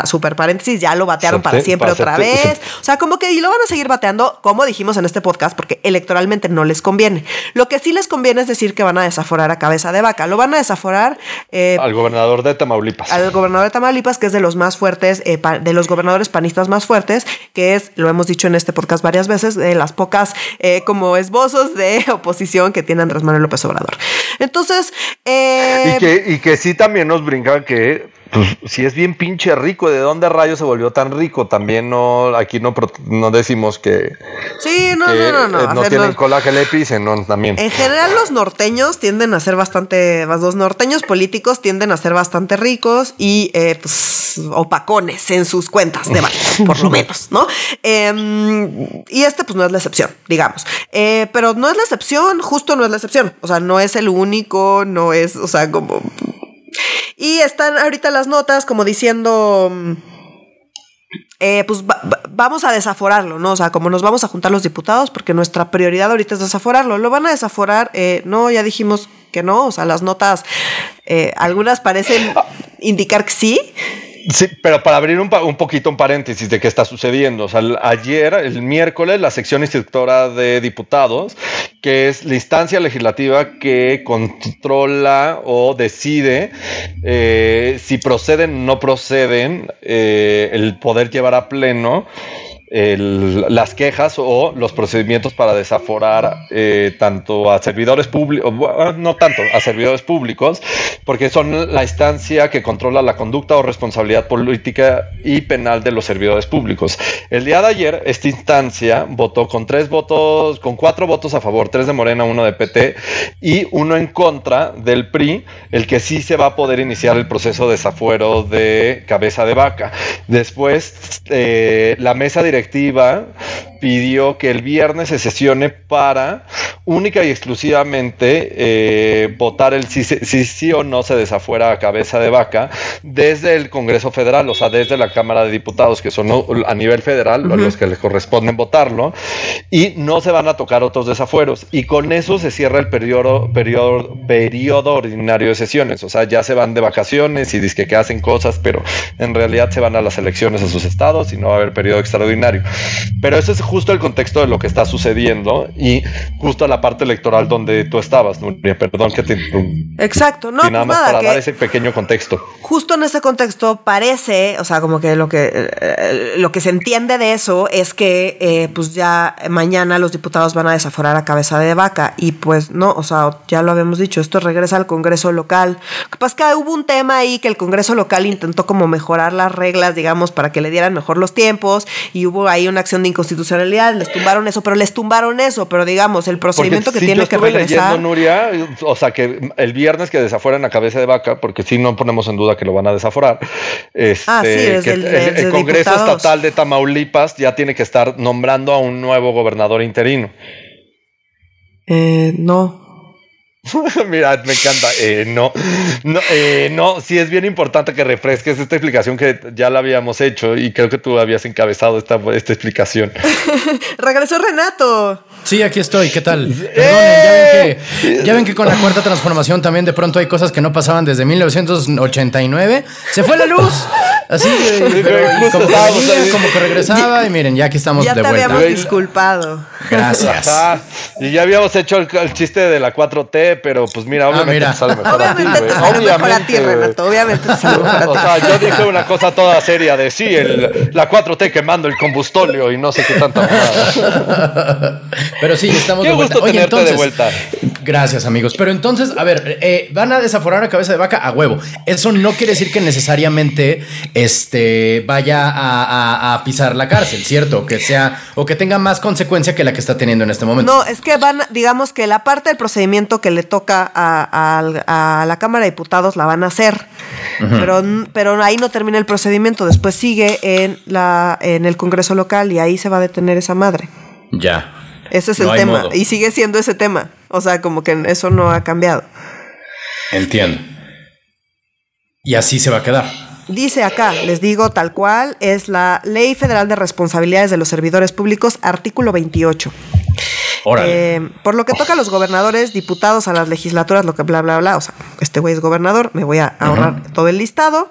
super paréntesis, ya lo batearon para siempre otra vez, o sea, como que y lo van a seguir bateando, como dijimos en este podcast, porque electoralmente no les conviene. Lo que sí les conviene es decir que van a desaforar a cabeza de vaca, lo van a desaforar eh, al gobernador de Tamaulipas. Al gobernador de Tamaulipas, que es de los más fuertes, eh, de los gobernadores panistas más fuertes, que es, lo hemos dicho en este podcast varias veces, de las pocas eh, como esbozos de oposición que tiene Andrés Manuel López Obrador. Entonces. Eh, y, que, y que sí también nos brinca que pues, si es bien pinche rico, ¿de dónde rayos se volvió tan rico? También no, aquí no, no decimos que. Sí, no, no, no, no. Eh, no tienen cola que le pisen, no, también. En general, los norteños tienden a ser bastante. Los norteños políticos tienden a ser bastante ricos y, eh, pues, opacones en sus cuentas de banco, por lo menos, ¿no? Em, y este, pues, no es la excepción, digamos. Eh, pero no es la excepción, justo no es la excepción. O sea, no es el único, no es, o sea, como y están ahorita las notas como diciendo... Mm, eh, pues vamos a desaforarlo, ¿no? O sea, como nos vamos a juntar los diputados, porque nuestra prioridad ahorita es desaforarlo. ¿Lo van a desaforar? Eh, no, ya dijimos que no. O sea, las notas, eh, algunas parecen indicar que sí. Sí, pero para abrir un, un, poquito un paréntesis de qué está sucediendo. O sea, ayer, el miércoles, la sección instructora de diputados, que es la instancia legislativa que controla o decide eh, si proceden o no proceden eh, el poder llevar a pleno las quejas o los procedimientos para desaforar eh, tanto a servidores públicos, no tanto a servidores públicos, porque son la instancia que controla la conducta o responsabilidad política y penal de los servidores públicos. El día de ayer, esta instancia votó con tres votos, con cuatro votos a favor, tres de Morena, uno de PT y uno en contra del PRI, el que sí se va a poder iniciar el proceso de desafuero de cabeza de vaca. Después, eh, la mesa directiva directiva pidió que el viernes se sesione para única y exclusivamente eh, votar el sí, sí, sí o no se desafuera a cabeza de vaca desde el Congreso Federal, o sea, desde la Cámara de Diputados, que son a nivel federal, uh -huh. los que les corresponden votarlo, y no se van a tocar otros desafueros. Y con eso se cierra el periodo, periodo, periodo ordinario de sesiones, o sea, ya se van de vacaciones y dicen que hacen cosas, pero en realidad se van a las elecciones a sus estados y no va a haber periodo extraordinario. Pero ese es justo el contexto de lo que está sucediendo y justo la parte electoral donde tú estabas, Nuria. Perdón que te Exacto, no, y nada pues más nada, para que dar ese pequeño contexto. Justo en ese contexto parece, o sea, como que lo que eh, lo que se entiende de eso es que eh, pues ya mañana los diputados van a desaforar a cabeza de vaca y pues no, o sea, ya lo habíamos dicho, esto regresa al Congreso local. Lo que pasa es que hubo un tema ahí que el Congreso local intentó como mejorar las reglas, digamos, para que le dieran mejor los tiempos y hubo ahí una acción de inconstitucionalidad, les tumbaron eso, pero les tumbaron eso, pero digamos, el procedimiento Porque que sí, tiene yo que regresar. leyendo, Nuria, o sea, que el viernes que desafueran a cabeza de vaca, porque sí no ponemos en duda que lo van a desaforar. Este, Ah, sí, desde que el- el, desde el Congreso diputados. Estatal de Tamaulipas ya tiene que estar nombrando a un nuevo gobernador interino. Eh, no. Mira, me encanta. Eh, no, no, eh, no, sí es bien importante que refresques esta explicación que ya la habíamos hecho y creo que tú habías encabezado esta, esta explicación. Regresó Renato. Sí, aquí estoy. ¿Qué tal? Perdonen, ya ven, que, ya ven que con la cuarta transformación también de pronto hay cosas que no pasaban desde 1989. Se fue la luz. Así, eh, pero como que venía, como que regresaba y miren, ya aquí estamos Ya de te vuelta. habíamos Güey. disculpado. Gracias. Ajá. Y ya habíamos hecho el, el chiste de la 4T, pero pues mira, obviamente mira. te sale mejor a ti, Obviamente güey. a ti, Obviamente, güey. Renato. Obviamente te salió mejor a O ti. sea, yo dije una cosa toda seria de sí, el, la 4T quemando el combustóleo y no sé qué tanta. Pero sí, estamos Qué de vuelta. gusto tenerte de vuelta. Gracias, amigos. Pero entonces, a ver, eh, van a desaforar a cabeza de vaca a huevo. Eso no quiere decir que necesariamente este, vaya a, a- a pisar la cárcel, ¿cierto? Que sea, o que tenga más consecuencia que la que está teniendo en este momento. No, es que van, digamos que la parte del procedimiento que le toca a, a- a la Cámara de Diputados la van a hacer, pero, pero ahí no termina el procedimiento, después sigue en, la, en el Congreso local y ahí se va a detener esa madre. Ya. Ese es No el tema modo. y sigue siendo ese tema, o sea, como que eso no ha cambiado. Entiendo. Y así se va a quedar. Dice acá, les digo tal cual, es la Ley Federal de Responsabilidades de los Servidores Públicos, artículo 28. Órale. Eh, por lo que toca a los gobernadores, diputados, a las legislaturas, lo que bla, bla, bla. O sea, este güey es gobernador, me voy a ahorrar todo el listado.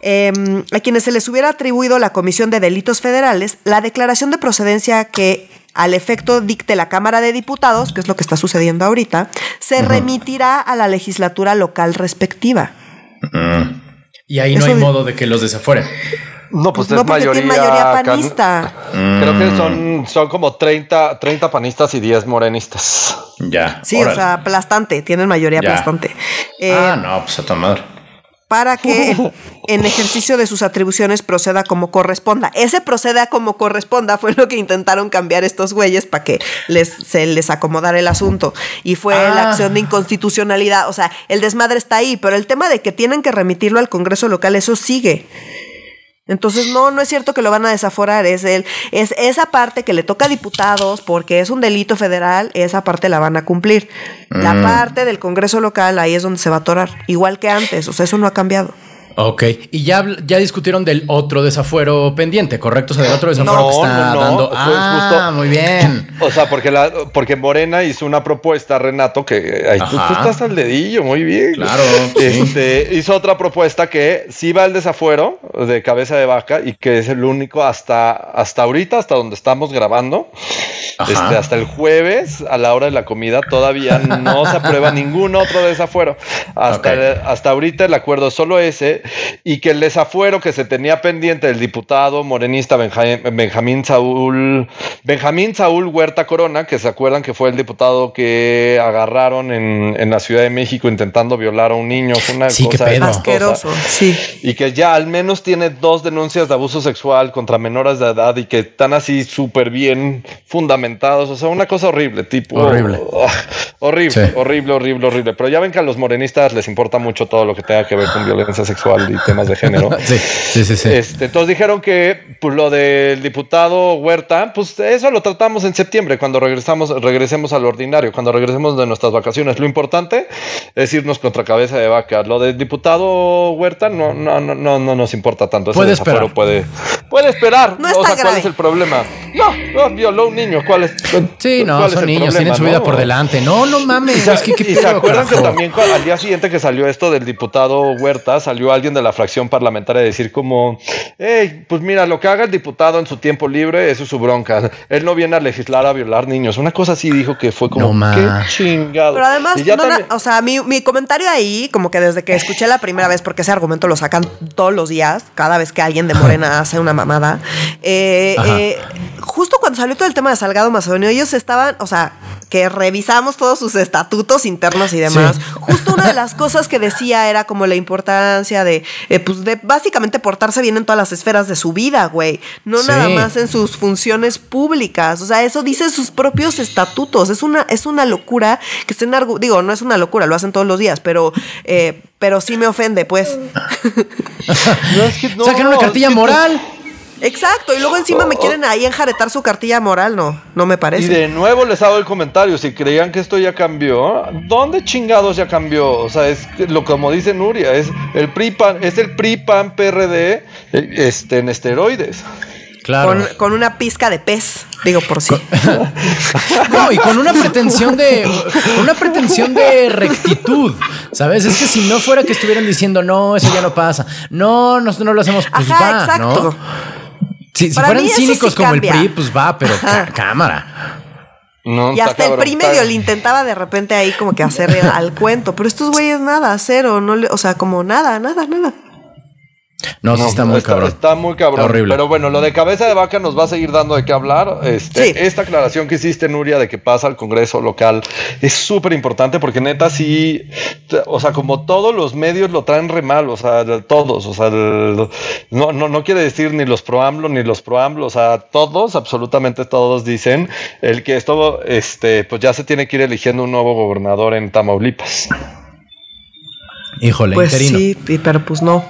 Eh, a quienes se les hubiera atribuido la Comisión de Delitos Federales, la declaración de procedencia que al efecto dicte la Cámara de Diputados, que es lo que está sucediendo ahorita, se remitirá a la legislatura local respectiva. Y ahí no hay de- modo de que los desafueren. No, pues no, es mayoría, can- panista. Creo Mm. que son, son como 30, 30 panistas y 10 morenistas. Ya. Sí, o sea, aplastante, tienen mayoría Ya. aplastante. Eh, ah, no, pues a tu madre. para que en ejercicio de sus atribuciones proceda como corresponda. Ese proceda como corresponda fue lo que intentaron cambiar estos güeyes para que les, se les acomodara el asunto. Y fue Ah. la acción de inconstitucionalidad. O sea, el desmadre está ahí, pero el tema de que tienen que remitirlo al Congreso local, eso sigue. Entonces, no, no es cierto que lo van a desaforar, es el, es esa parte que le toca a diputados porque es un delito federal, esa parte la van a cumplir. La Mm. parte del Congreso local, ahí es donde se va a atorar, igual que antes, o sea, eso no ha cambiado. Ok. Y ya, ya discutieron del otro desafuero pendiente, ¿correcto? O sea, del otro desafuero No, que está no, no, dando. Ah, justo- muy bien. O sea, porque, la, porque Morena hizo una propuesta, Renato, que ahí tú, estás al dedillo, muy bien. Claro, sí. Este, hizo otra propuesta que sí va el desafuero de cabeza de vaca y que es el único hasta, hasta ahorita, hasta donde estamos grabando. Este, hasta el jueves, a la hora de la comida, todavía no se aprueba ningún otro desafuero. Hasta, hasta ahorita el acuerdo es solo ese y que el desafuero que se tenía pendiente del diputado morenista Benja- Benjamín Saúl Benjamín Saúl Huerta Corona, que se acuerdan que fue el diputado que agarraron en, en la Ciudad de México intentando violar a un niño, fue una Sí, cosa. Asqueroso, sí. y que ya al menos tiene dos denuncias de abuso sexual contra menores de edad y que están así súper bien lamentados, o sea, una cosa horrible, tipo... Horrible. oh, horrible, horrible, horrible, horrible. Pero ya ven que a los morenistas les importa mucho todo lo que tenga que ver con violencia sexual y temas de género. sí, sí, sí. sí. Este, entonces dijeron que pues, lo del diputado Huerta, pues eso lo tratamos en septiembre, cuando regresamos, regresemos al ordinario, cuando regresemos de nuestras vacaciones. Lo importante es irnos contra cabeza de vaca. Lo del diputado Huerta no, no, no, no, no nos importa tanto. Ese Puede esperar. Puede, puede esperar. No o sea, ¿cuál grave. es el problema? No, no, violó un niño. ¿Cuál es? Sí, no, cuál es son el niños, problema, tienen su vida no? por delante. No, no mames, Y es que qué se, y se pedo, acuerdan que carajo. también cu- al día siguiente que salió esto del diputado Huerta, salió alguien de la fracción parlamentaria decir como, hey, pues mira, lo que haga el diputado en su tiempo libre, eso es su bronca. Él no viene a legislar a violar niños. Una cosa así dijo que fue como, No, qué chingado. Pero además, Y ya no o sea, mi, mi comentario ahí, como que desde que escuché la primera vez, porque ese argumento lo sacan todos los días, cada vez que alguien de Morena hace una mamada, eh, eh, justo cuando salió todo el tema de Salgado Macedonio, ellos estaban, o sea, que revisamos todos sus estatutos internos y demás. Sí. Justo una de las cosas que decía era como la importancia de, eh, pues, de básicamente portarse bien en todas las esferas de su vida, güey. No Sí. nada más en sus funciones públicas. O sea, eso dice sus propios estatutos. Es una, es una locura que estén digo, no es una locura, lo hacen todos los días, pero, eh, pero sí me ofende, pues. No, es que no, Saquen una cartilla es que- moral. Exacto. Y luego encima me quieren ahí enjaretar su cartilla moral, no, no me Y parece. de nuevo les hago el comentario, si creían que esto ya cambió, ¿dónde chingados ya cambió? O sea, es que lo como dice Nuria, es el PRI PAN, es el PRI PAN PRD eh, este, en esteroides. Claro. Con, con una pizca de pez, digo por sí. No, y con una pretensión de una pretensión de rectitud, ¿sabes? Es que si no fuera que estuvieran diciendo, "No, eso ya no pasa." No, nosotros no lo hacemos, pues Ajá, va, exacto. ¿no? Si, fueran cínicos sí como cambia. el PRI, pues va, pero cámara. No, Y hasta el PRI medio le intentaba de repente ahí como que hacer al cuento. Pero estos güeyes nada, cero, no le, o sea, como nada, nada, nada. No, sí No, está muy cabrón. Está muy cabrón. Está horrible. Pero bueno, lo de cabeza de vaca nos va a seguir dando de qué hablar. Este, Sí. Esta aclaración que hiciste, Nuria, de que pasa al Congreso local es súper importante porque neta sí, o sea, como todos los medios lo traen re mal, o sea, todos, o sea, el- no, no, no quiere decir ni los pro AMLO ni los pro AMLO, o sea, todos, absolutamente todos dicen el que esto, este, pues ya se tiene que ir eligiendo un nuevo gobernador en Tamaulipas. Híjole, Pues interino. sí, pero pues no.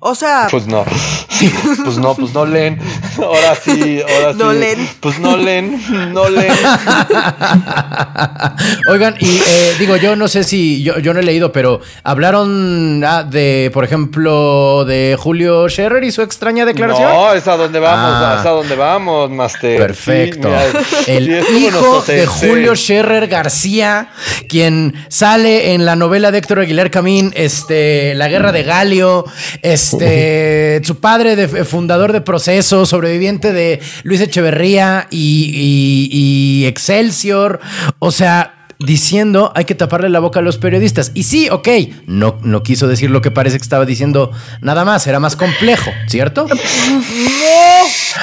O sea, Pues no, pues no, pues no leen. Ahora sí, ahora sí. No leen. Pues no leen, no leen. Oigan, y eh, digo, yo no sé si yo, yo no he leído, pero hablaron ah, de, por ejemplo, de Julio Scherer y su extraña declaración. No, es a donde vamos, Ah. es a donde vamos, Master. Perfecto. Sí, mira, el sí, hijo de. Julio Scherer García, quien sale en la novela de Héctor Aguilar Camín, este, La Guerra de Galio, este, su padre de, fundador de Proceso, sobreviviente de Luis Echeverría y, y- y Excelsior. O sea, diciendo hay que taparle la boca a los periodistas. Y sí, ok, no, no quiso decir lo que parece que estaba diciendo nada más, era más complejo, ¿cierto?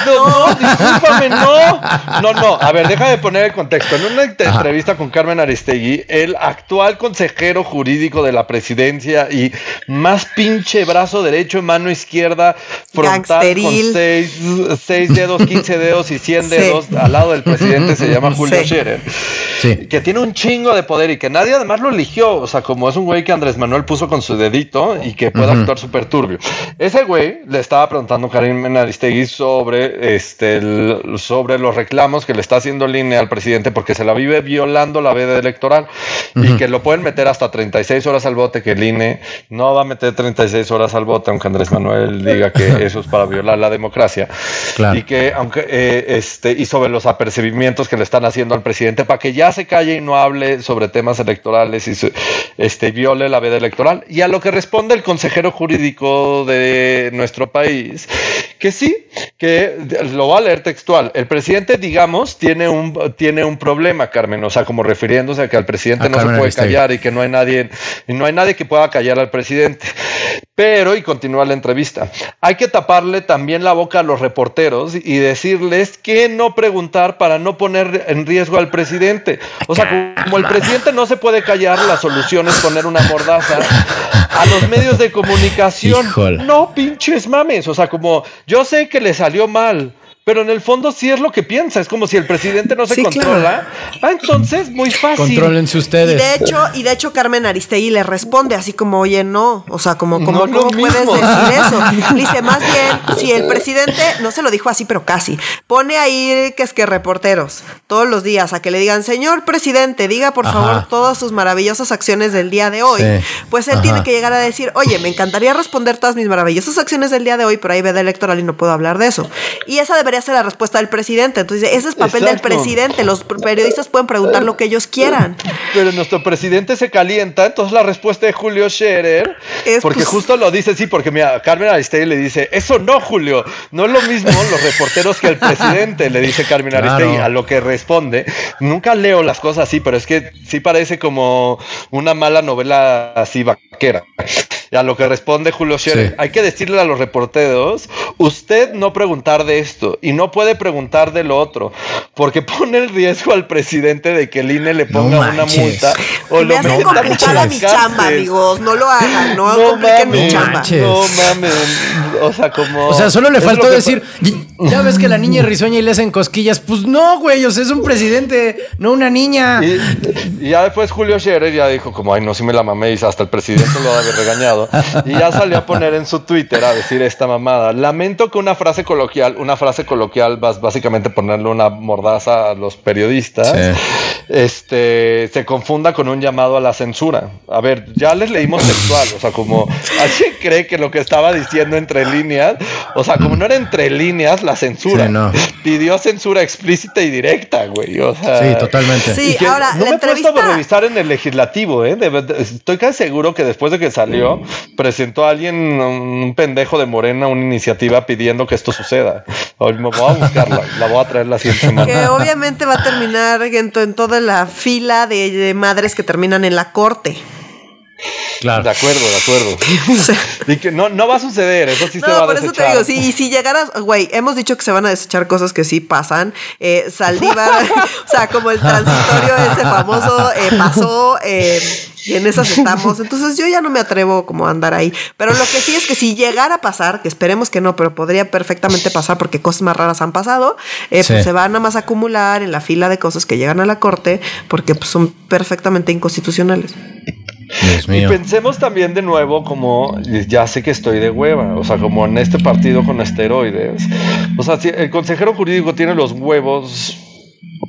No, no, discúlpame, no. No, no. A ver, déjame poner el contexto. En una Ajá. entrevista con Carmen Aristegui, el actual consejero jurídico de la presidencia y más pinche brazo derecho, mano izquierda, frontal Gangsteril. con seis, seis dedos, 15 dedos y 100 Sí. dedos al lado del presidente se llama Julio Sí. Scherer. Sí. Que tiene un chingo de poder y que nadie además lo eligió. O sea, como es un güey que Andrés Manuel puso con su dedito y que puede actuar súper turbio. Ese güey le estaba preguntando a Karim Aristegui sobre, este, el- sobre los reclamos que le está haciendo el INE al presidente porque se la vive violando la veda electoral y que lo pueden meter hasta 36 horas al bote, que el INE no va a meter 36 horas al bote, aunque Andrés Manuel diga que eso es para violar la democracia. Claro. Y que aunque eh, este y sobre los apercibimientos que le están haciendo al presidente para que ya se calle y no hable sobre temas electorales y su- este viole la veda electoral y a lo que responde el consejero jurídico de nuestro país que sí que lo va a leer textual. El presidente digamos tiene un tiene un problema Carmen. O sea como refiriéndose a que al presidente A no se puede Aristegui. callar y que no hay nadie y no hay nadie que pueda callar al presidente pero, y continúa la entrevista, hay que taparle también la boca a los reporteros y decirles que no preguntar para no poner en riesgo al presidente. O sea, como el presidente no se puede callar, la solución es poner una mordaza a los medios de comunicación. Híjole. No pinches mames. O sea, como yo sé que le salió mal. Pero en el fondo sí es lo que piensa. Es como si el presidente no se controla. Ah, entonces, muy fácil. Contrólense ustedes. Y de hecho, y de hecho Carmen Aristegui le responde así como, oye, no. O sea, como, como No, ¿cómo lo puedes mismo. decir eso? Le dice, más bien, si el presidente, no se lo dijo así, pero casi, pone ahí que es que reporteros todos los días a que le digan, señor presidente, diga por Ajá. favor todas sus maravillosas acciones del día de hoy. Sí. Pues él Ajá. tiene que llegar a decir, oye, me encantaría responder todas mis maravillosas acciones del día de hoy, pero hay veda electoral y no puedo hablar de eso. Y esa debería ser la respuesta del presidente. Entonces, ese es papel Exacto. del presidente. Los periodistas pueden preguntar lo que ellos quieran. Pero nuestro presidente se calienta, entonces la respuesta de Julio Scherer, Es, porque pues- justo lo dice, sí, porque mira, Carmen Aristegui le dice, eso no, Julio, no es lo mismo los reporteros que el presidente, le dice Carmen Claro. Aristegui, a lo que responde. Nunca leo las cosas así, pero es que sí parece como una mala novela así vaquera. Y a lo que responde Julio Scherer, Sí. hay que decirle a los reporteros, usted no preguntar de esto y no puede preguntar de lo otro, porque pone el riesgo al presidente de que el INE le No ponga una manches. multa o me lo a complicada mi chamba, amigos. No lo hagan, no, No compliquen mi mames, chamba. manches. No mames, o sea, como O sea, solo le faltó decir, "Y- ya ves que la niña es risueña y le hacen cosquillas. Pues no, güey, o sea, es un presidente, no una niña. Y, y ya después Julio Scherer ya dijo como, ay, no, sí me la mamé y hasta el presidente lo había regañado. Y ya salió a poner en su Twitter a decir esta mamada. Lamento que una frase coloquial, una frase coloquial, vas básicamente ponerle una mordaza a los periodistas, Sí. este, se confunda con un llamado a la censura. A ver, ya les leímos textual, o sea, como, ¿alguien cree que lo que estaba diciendo entre líneas, o sea, como no era entre líneas la censura, Sí, no. pidió censura explícita y directa, güey, o sea. Sí, totalmente. Sí, que ahora, no la me he puesto a entrevista- revisar en el legislativo, ¿eh? De estoy casi seguro que después de que salió, presentó a alguien, un pendejo de Morena, una iniciativa pidiendo que esto suceda. Hoy me voy a buscarla, la voy a traer la siguiente semana. Que obviamente va a terminar en, to- en toda la fila de, de madres que terminan en la corte. Claro. De acuerdo, de acuerdo. Y que no, no va a suceder, eso sí se va No, a por eso te desechar. digo, sí, y si llegaras, güey, hemos dicho que se van a desechar cosas que sí pasan. Eh, Saldívar, o sea, como el transitorio ese famoso eh, pasó eh, y en esas estamos. Entonces yo ya no me atrevo como a andar ahí. Pero lo que sí es que si llegara a pasar, que esperemos que no, pero podría perfectamente pasar porque cosas más raras han pasado, eh, Sí. pues se van a más acumular en la fila de cosas que llegan a la corte porque pues, son perfectamente inconstitucionales. Dios Y pensemos también de nuevo como, ya sé que estoy de hueva, o sea, como en este partido con esteroides. O sea, si el consejero jurídico tiene los huevos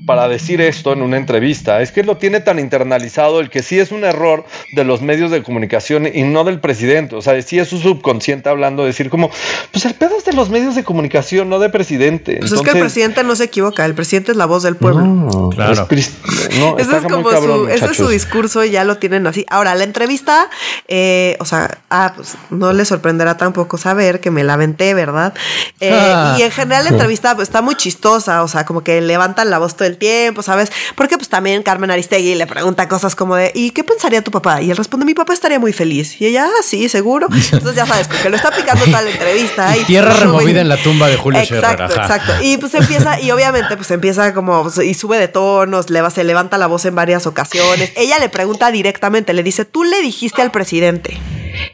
para decir esto en una entrevista, es que lo tiene tan internalizado el que sí es un error de los medios de comunicación y no del presidente, o sea, sí es su subconsciente hablando, decir como, pues el pedo es de los medios de comunicación, no de presidente. Pues es que el presidente no se equivoca, el presidente es la voz del pueblo. No, Claro. es no, Ese es como cabrón, su, ese es su discurso y ya lo tienen así. Ahora, la entrevista, eh, o sea, ah, pues no le sorprenderá tampoco saber que me la aventé, ¿verdad? Eh, Ah. Y en general la entrevista pues, está muy chistosa, o sea, como que levantan la voz todo el tiempo, ¿sabes? Porque pues también Carmen Aristegui le pregunta cosas como de, ¿y qué pensaría tu papá? Y él responde, mi papá estaría muy feliz. Y ella, ah, sí, seguro. Entonces ya sabes, porque lo está picando toda la entrevista. Y tierra removida en la tumba de Julio Exacto, Scherer, ajá. exacto. Y pues empieza, y obviamente pues empieza como, pues, y sube de tonos, le va, se levanta la voz en varias ocasiones. Ella le pregunta directamente, le dice, tú le dijiste al presidente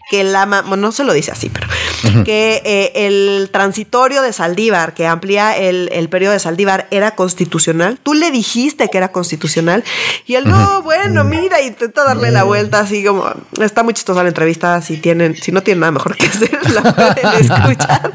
que la, ma- bueno, no se lo dice así, pero que eh, el transitorio de Saldívar, que amplía el, el periodo de Saldívar, era constitucional. Tú le dijiste que era constitucional. Y él, no, bueno, mira, intenta darle la vuelta así como, está muy chistosa la entrevista, si tienen, si no tienen nada mejor que hacer, la pueden escuchar.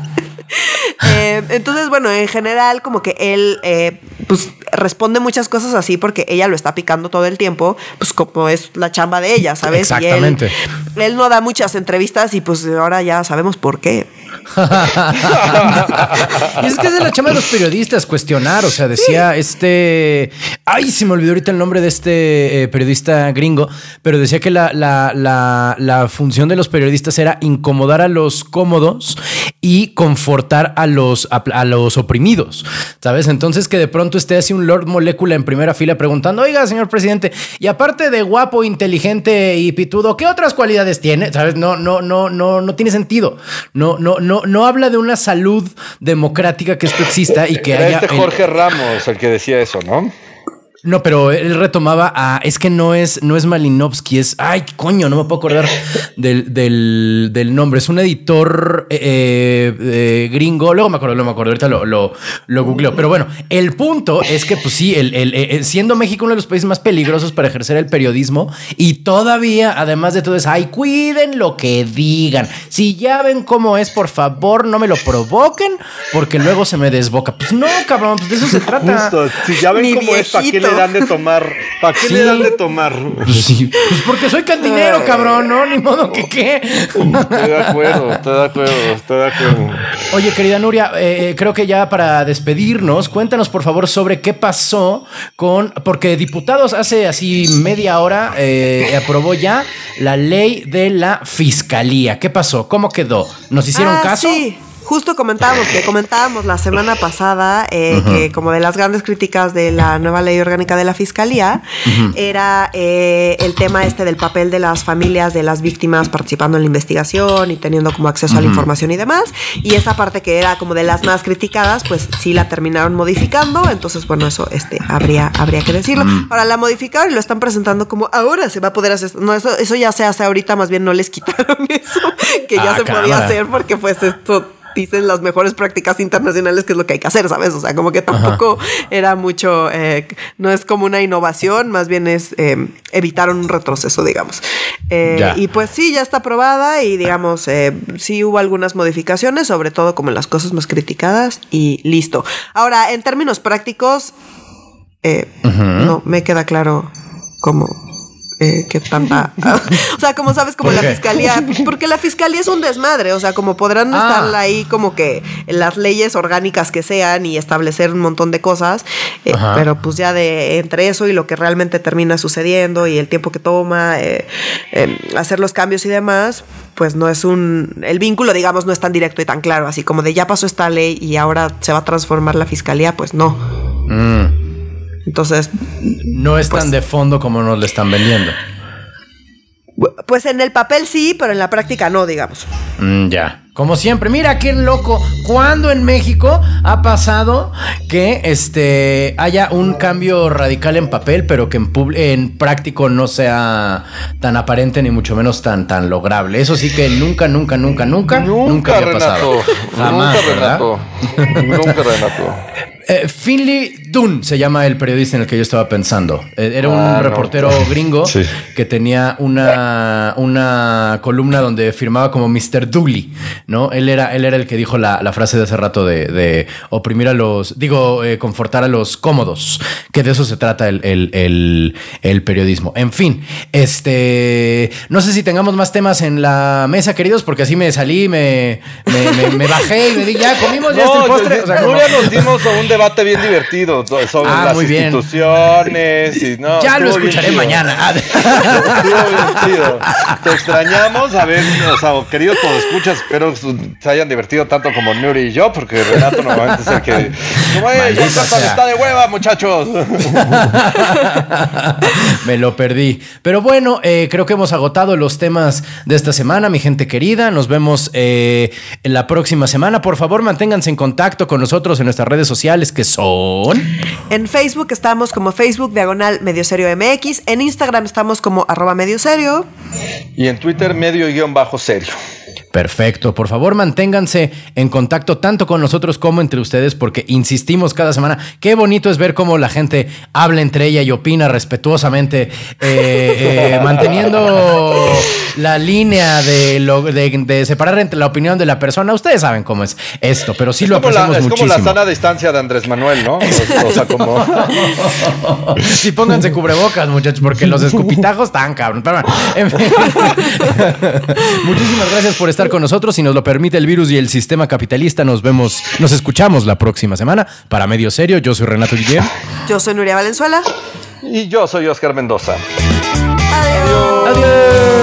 Eh, entonces, bueno, en general, como que él eh, pues responde muchas cosas así porque ella lo está picando todo el tiempo, pues como es la chamba de ella, ¿sabes? Exactamente. Y él, él no da muchas entrevistas y pues ahora ya sabemos por qué. Y es que es de la chama de los periodistas cuestionar, o sea, decía este, ay, se me olvidó ahorita el nombre de este eh, periodista gringo, pero decía que la, la, la, la función de los periodistas era incomodar a los cómodos y confortar a los, a, a los oprimidos, ¿sabes? Entonces que de pronto esté así un Lord Molécula en primera fila preguntando, oiga, señor presidente, y aparte de guapo, inteligente y pitudo, ¿qué otras cualidades tiene? ¿Sabes? No, no, no, no, no tiene sentido. No, no, no, no habla de una salud democrática que esto exista y que Era haya. este Jorge Ramos el que decía eso, ¿no? No, pero él retomaba a. Es que no es, no es Malinowski, es. Ay, coño, no me puedo acordar del, del, del nombre. Es un editor eh, eh, gringo. Luego me acuerdo, luego me acuerdo. Ahorita lo, lo, lo googleo. Pero bueno, el punto es que, pues sí, el, el, eh, siendo México uno de los países más peligrosos para ejercer el periodismo, y todavía, además de todo eso, ay, cuiden lo que digan. Si ya ven cómo es, por favor, no me lo provoquen, porque luego se me desboca. Pues no, cabrón, pues de eso se trata. Justo, si ya ven cómo es, ¿para qué le dan de tomar? ¿Para qué le dan de tomar? Pues sí, pues porque soy cantinero, cabrón, ¿no? Ni modo que qué. Estoy de acuerdo, estoy de acuerdo, estoy de acuerdo. Oye, querida Nuria, eh, creo que ya para despedirnos, cuéntanos por favor sobre qué pasó con, porque diputados hace así media hora eh, aprobó ya la ley de la fiscalía. ¿Qué pasó? ¿Cómo quedó? ¿Nos hicieron Ah, caso? Sí. Justo comentábamos, que comentábamos la semana pasada, eh, que como de las grandes críticas de la nueva ley orgánica de la Fiscalía, era eh, el tema este del papel de las familias de las víctimas participando en la investigación y teniendo como acceso a la información y demás. Y esa parte que era como de las más criticadas, pues sí la terminaron modificando. Entonces, bueno, eso este, habría, habría que decirlo. Ahora la modificaron y lo están presentando como ahora se va a poder hacer. No, eso, eso ya se hace ahorita, más bien no les quitaron eso, que ya Ah, se podía hacer porque pues esto dicen las mejores prácticas internacionales que es lo que hay que hacer, ¿sabes? O sea, como que tampoco era mucho, eh, no es como una innovación, más bien es eh, evitar un retroceso, digamos. Eh, y pues sí, ya está aprobada y digamos, eh, sí hubo algunas modificaciones, sobre todo como en las cosas más criticadas y listo. Ahora, en términos prácticos, no me queda claro cómo eh, qué tanta. o sea, como sabes, como ¿Por la qué? fiscalía. Porque la fiscalía es un desmadre. O sea, como podrán Ah. estar ahí como que las leyes orgánicas que sean y establecer un montón de cosas. eh, pero pues ya de entre eso y lo que realmente termina sucediendo y el tiempo que toma, eh, eh, hacer los cambios y demás. Pues no es un. El vínculo, digamos, no es tan directo y tan claro. Así como de ya pasó esta ley y ahora se va a transformar la fiscalía, pues no. Mm, Entonces, no es tan de fondo como nos lo están vendiendo. pues en el papel sí, pero en la práctica no, digamos. Mm, ya. Como siempre, mira qué loco. ¿Cuándo en México ha pasado que este haya un cambio radical en papel, pero que en, pub- en práctico no sea tan aparente ni mucho menos tan tan lograble? Eso sí que nunca, nunca, nunca, nunca, nunca, había pasado. Renato. Jamás, nunca, ¿verdad? Renato. Nunca, Renato. Eh, Finley Dunn se llama el periodista en el que yo estaba pensando. Eh, era un Ah, no. reportero gringo Sí. que tenía una, una columna donde firmaba como Mr. Dooley, ¿no? Él era, él era el que dijo la, la frase de hace rato de, de oprimir a los, digo, eh, confortar a los cómodos, que de eso se trata el, el- el- el periodismo. En fin, este, no sé si tengamos más temas en la mesa, queridos, porque así me salí, me, me, me- me bajé y me di, ya comimos, ya está el postre. O sea, como- nos dimos un debate bien divertido sobre Ah, las muy bien. instituciones y no. ya lo escucharé mañana. Te extrañamos, a ver, o sea, queridos escuchas, espero se hayan divertido tanto como Nuri y yo, porque Renato normalmente es el que. Como, "Ey, Maldita esta sea. está de hueva, muchachos. Me lo perdí. Pero bueno, eh, creo que hemos agotado los temas de esta semana, mi gente querida. Nos vemos eh, en la próxima semana. Por favor, manténganse en contacto con nosotros en nuestras redes sociales que son. En Facebook estamos como Facebook Diagonal Medio Serio MX. En Instagram estamos como arroba medio serio. Y en Twitter, medio y guion bajo serio. Perfecto. Por favor, manténganse en contacto tanto con nosotros como entre ustedes, porque insistimos cada semana. Qué bonito es ver cómo la gente habla entre ella y opina respetuosamente, eh, eh, manteniendo la línea de, lo- de, de separar entre la opinión de la persona. Ustedes saben cómo es esto, pero sí es lo como, la, apreciamos es como muchísimo. la sana distancia de Andrés Manuel, ¿no? O, o sea, como. Sí, pónganse cubrebocas, muchachos, porque los escupitajos están cabrón. Pero en fin. Muchísimas gracias por estar con nosotros. Si nos lo permite el virus y el sistema capitalista, nos vemos, nos escuchamos la próxima semana. Para Medio Serio, yo soy Renato Guillén. Yo soy Nuria Valenzuela. Y yo soy Oscar Mendoza. Adiós. Adiós.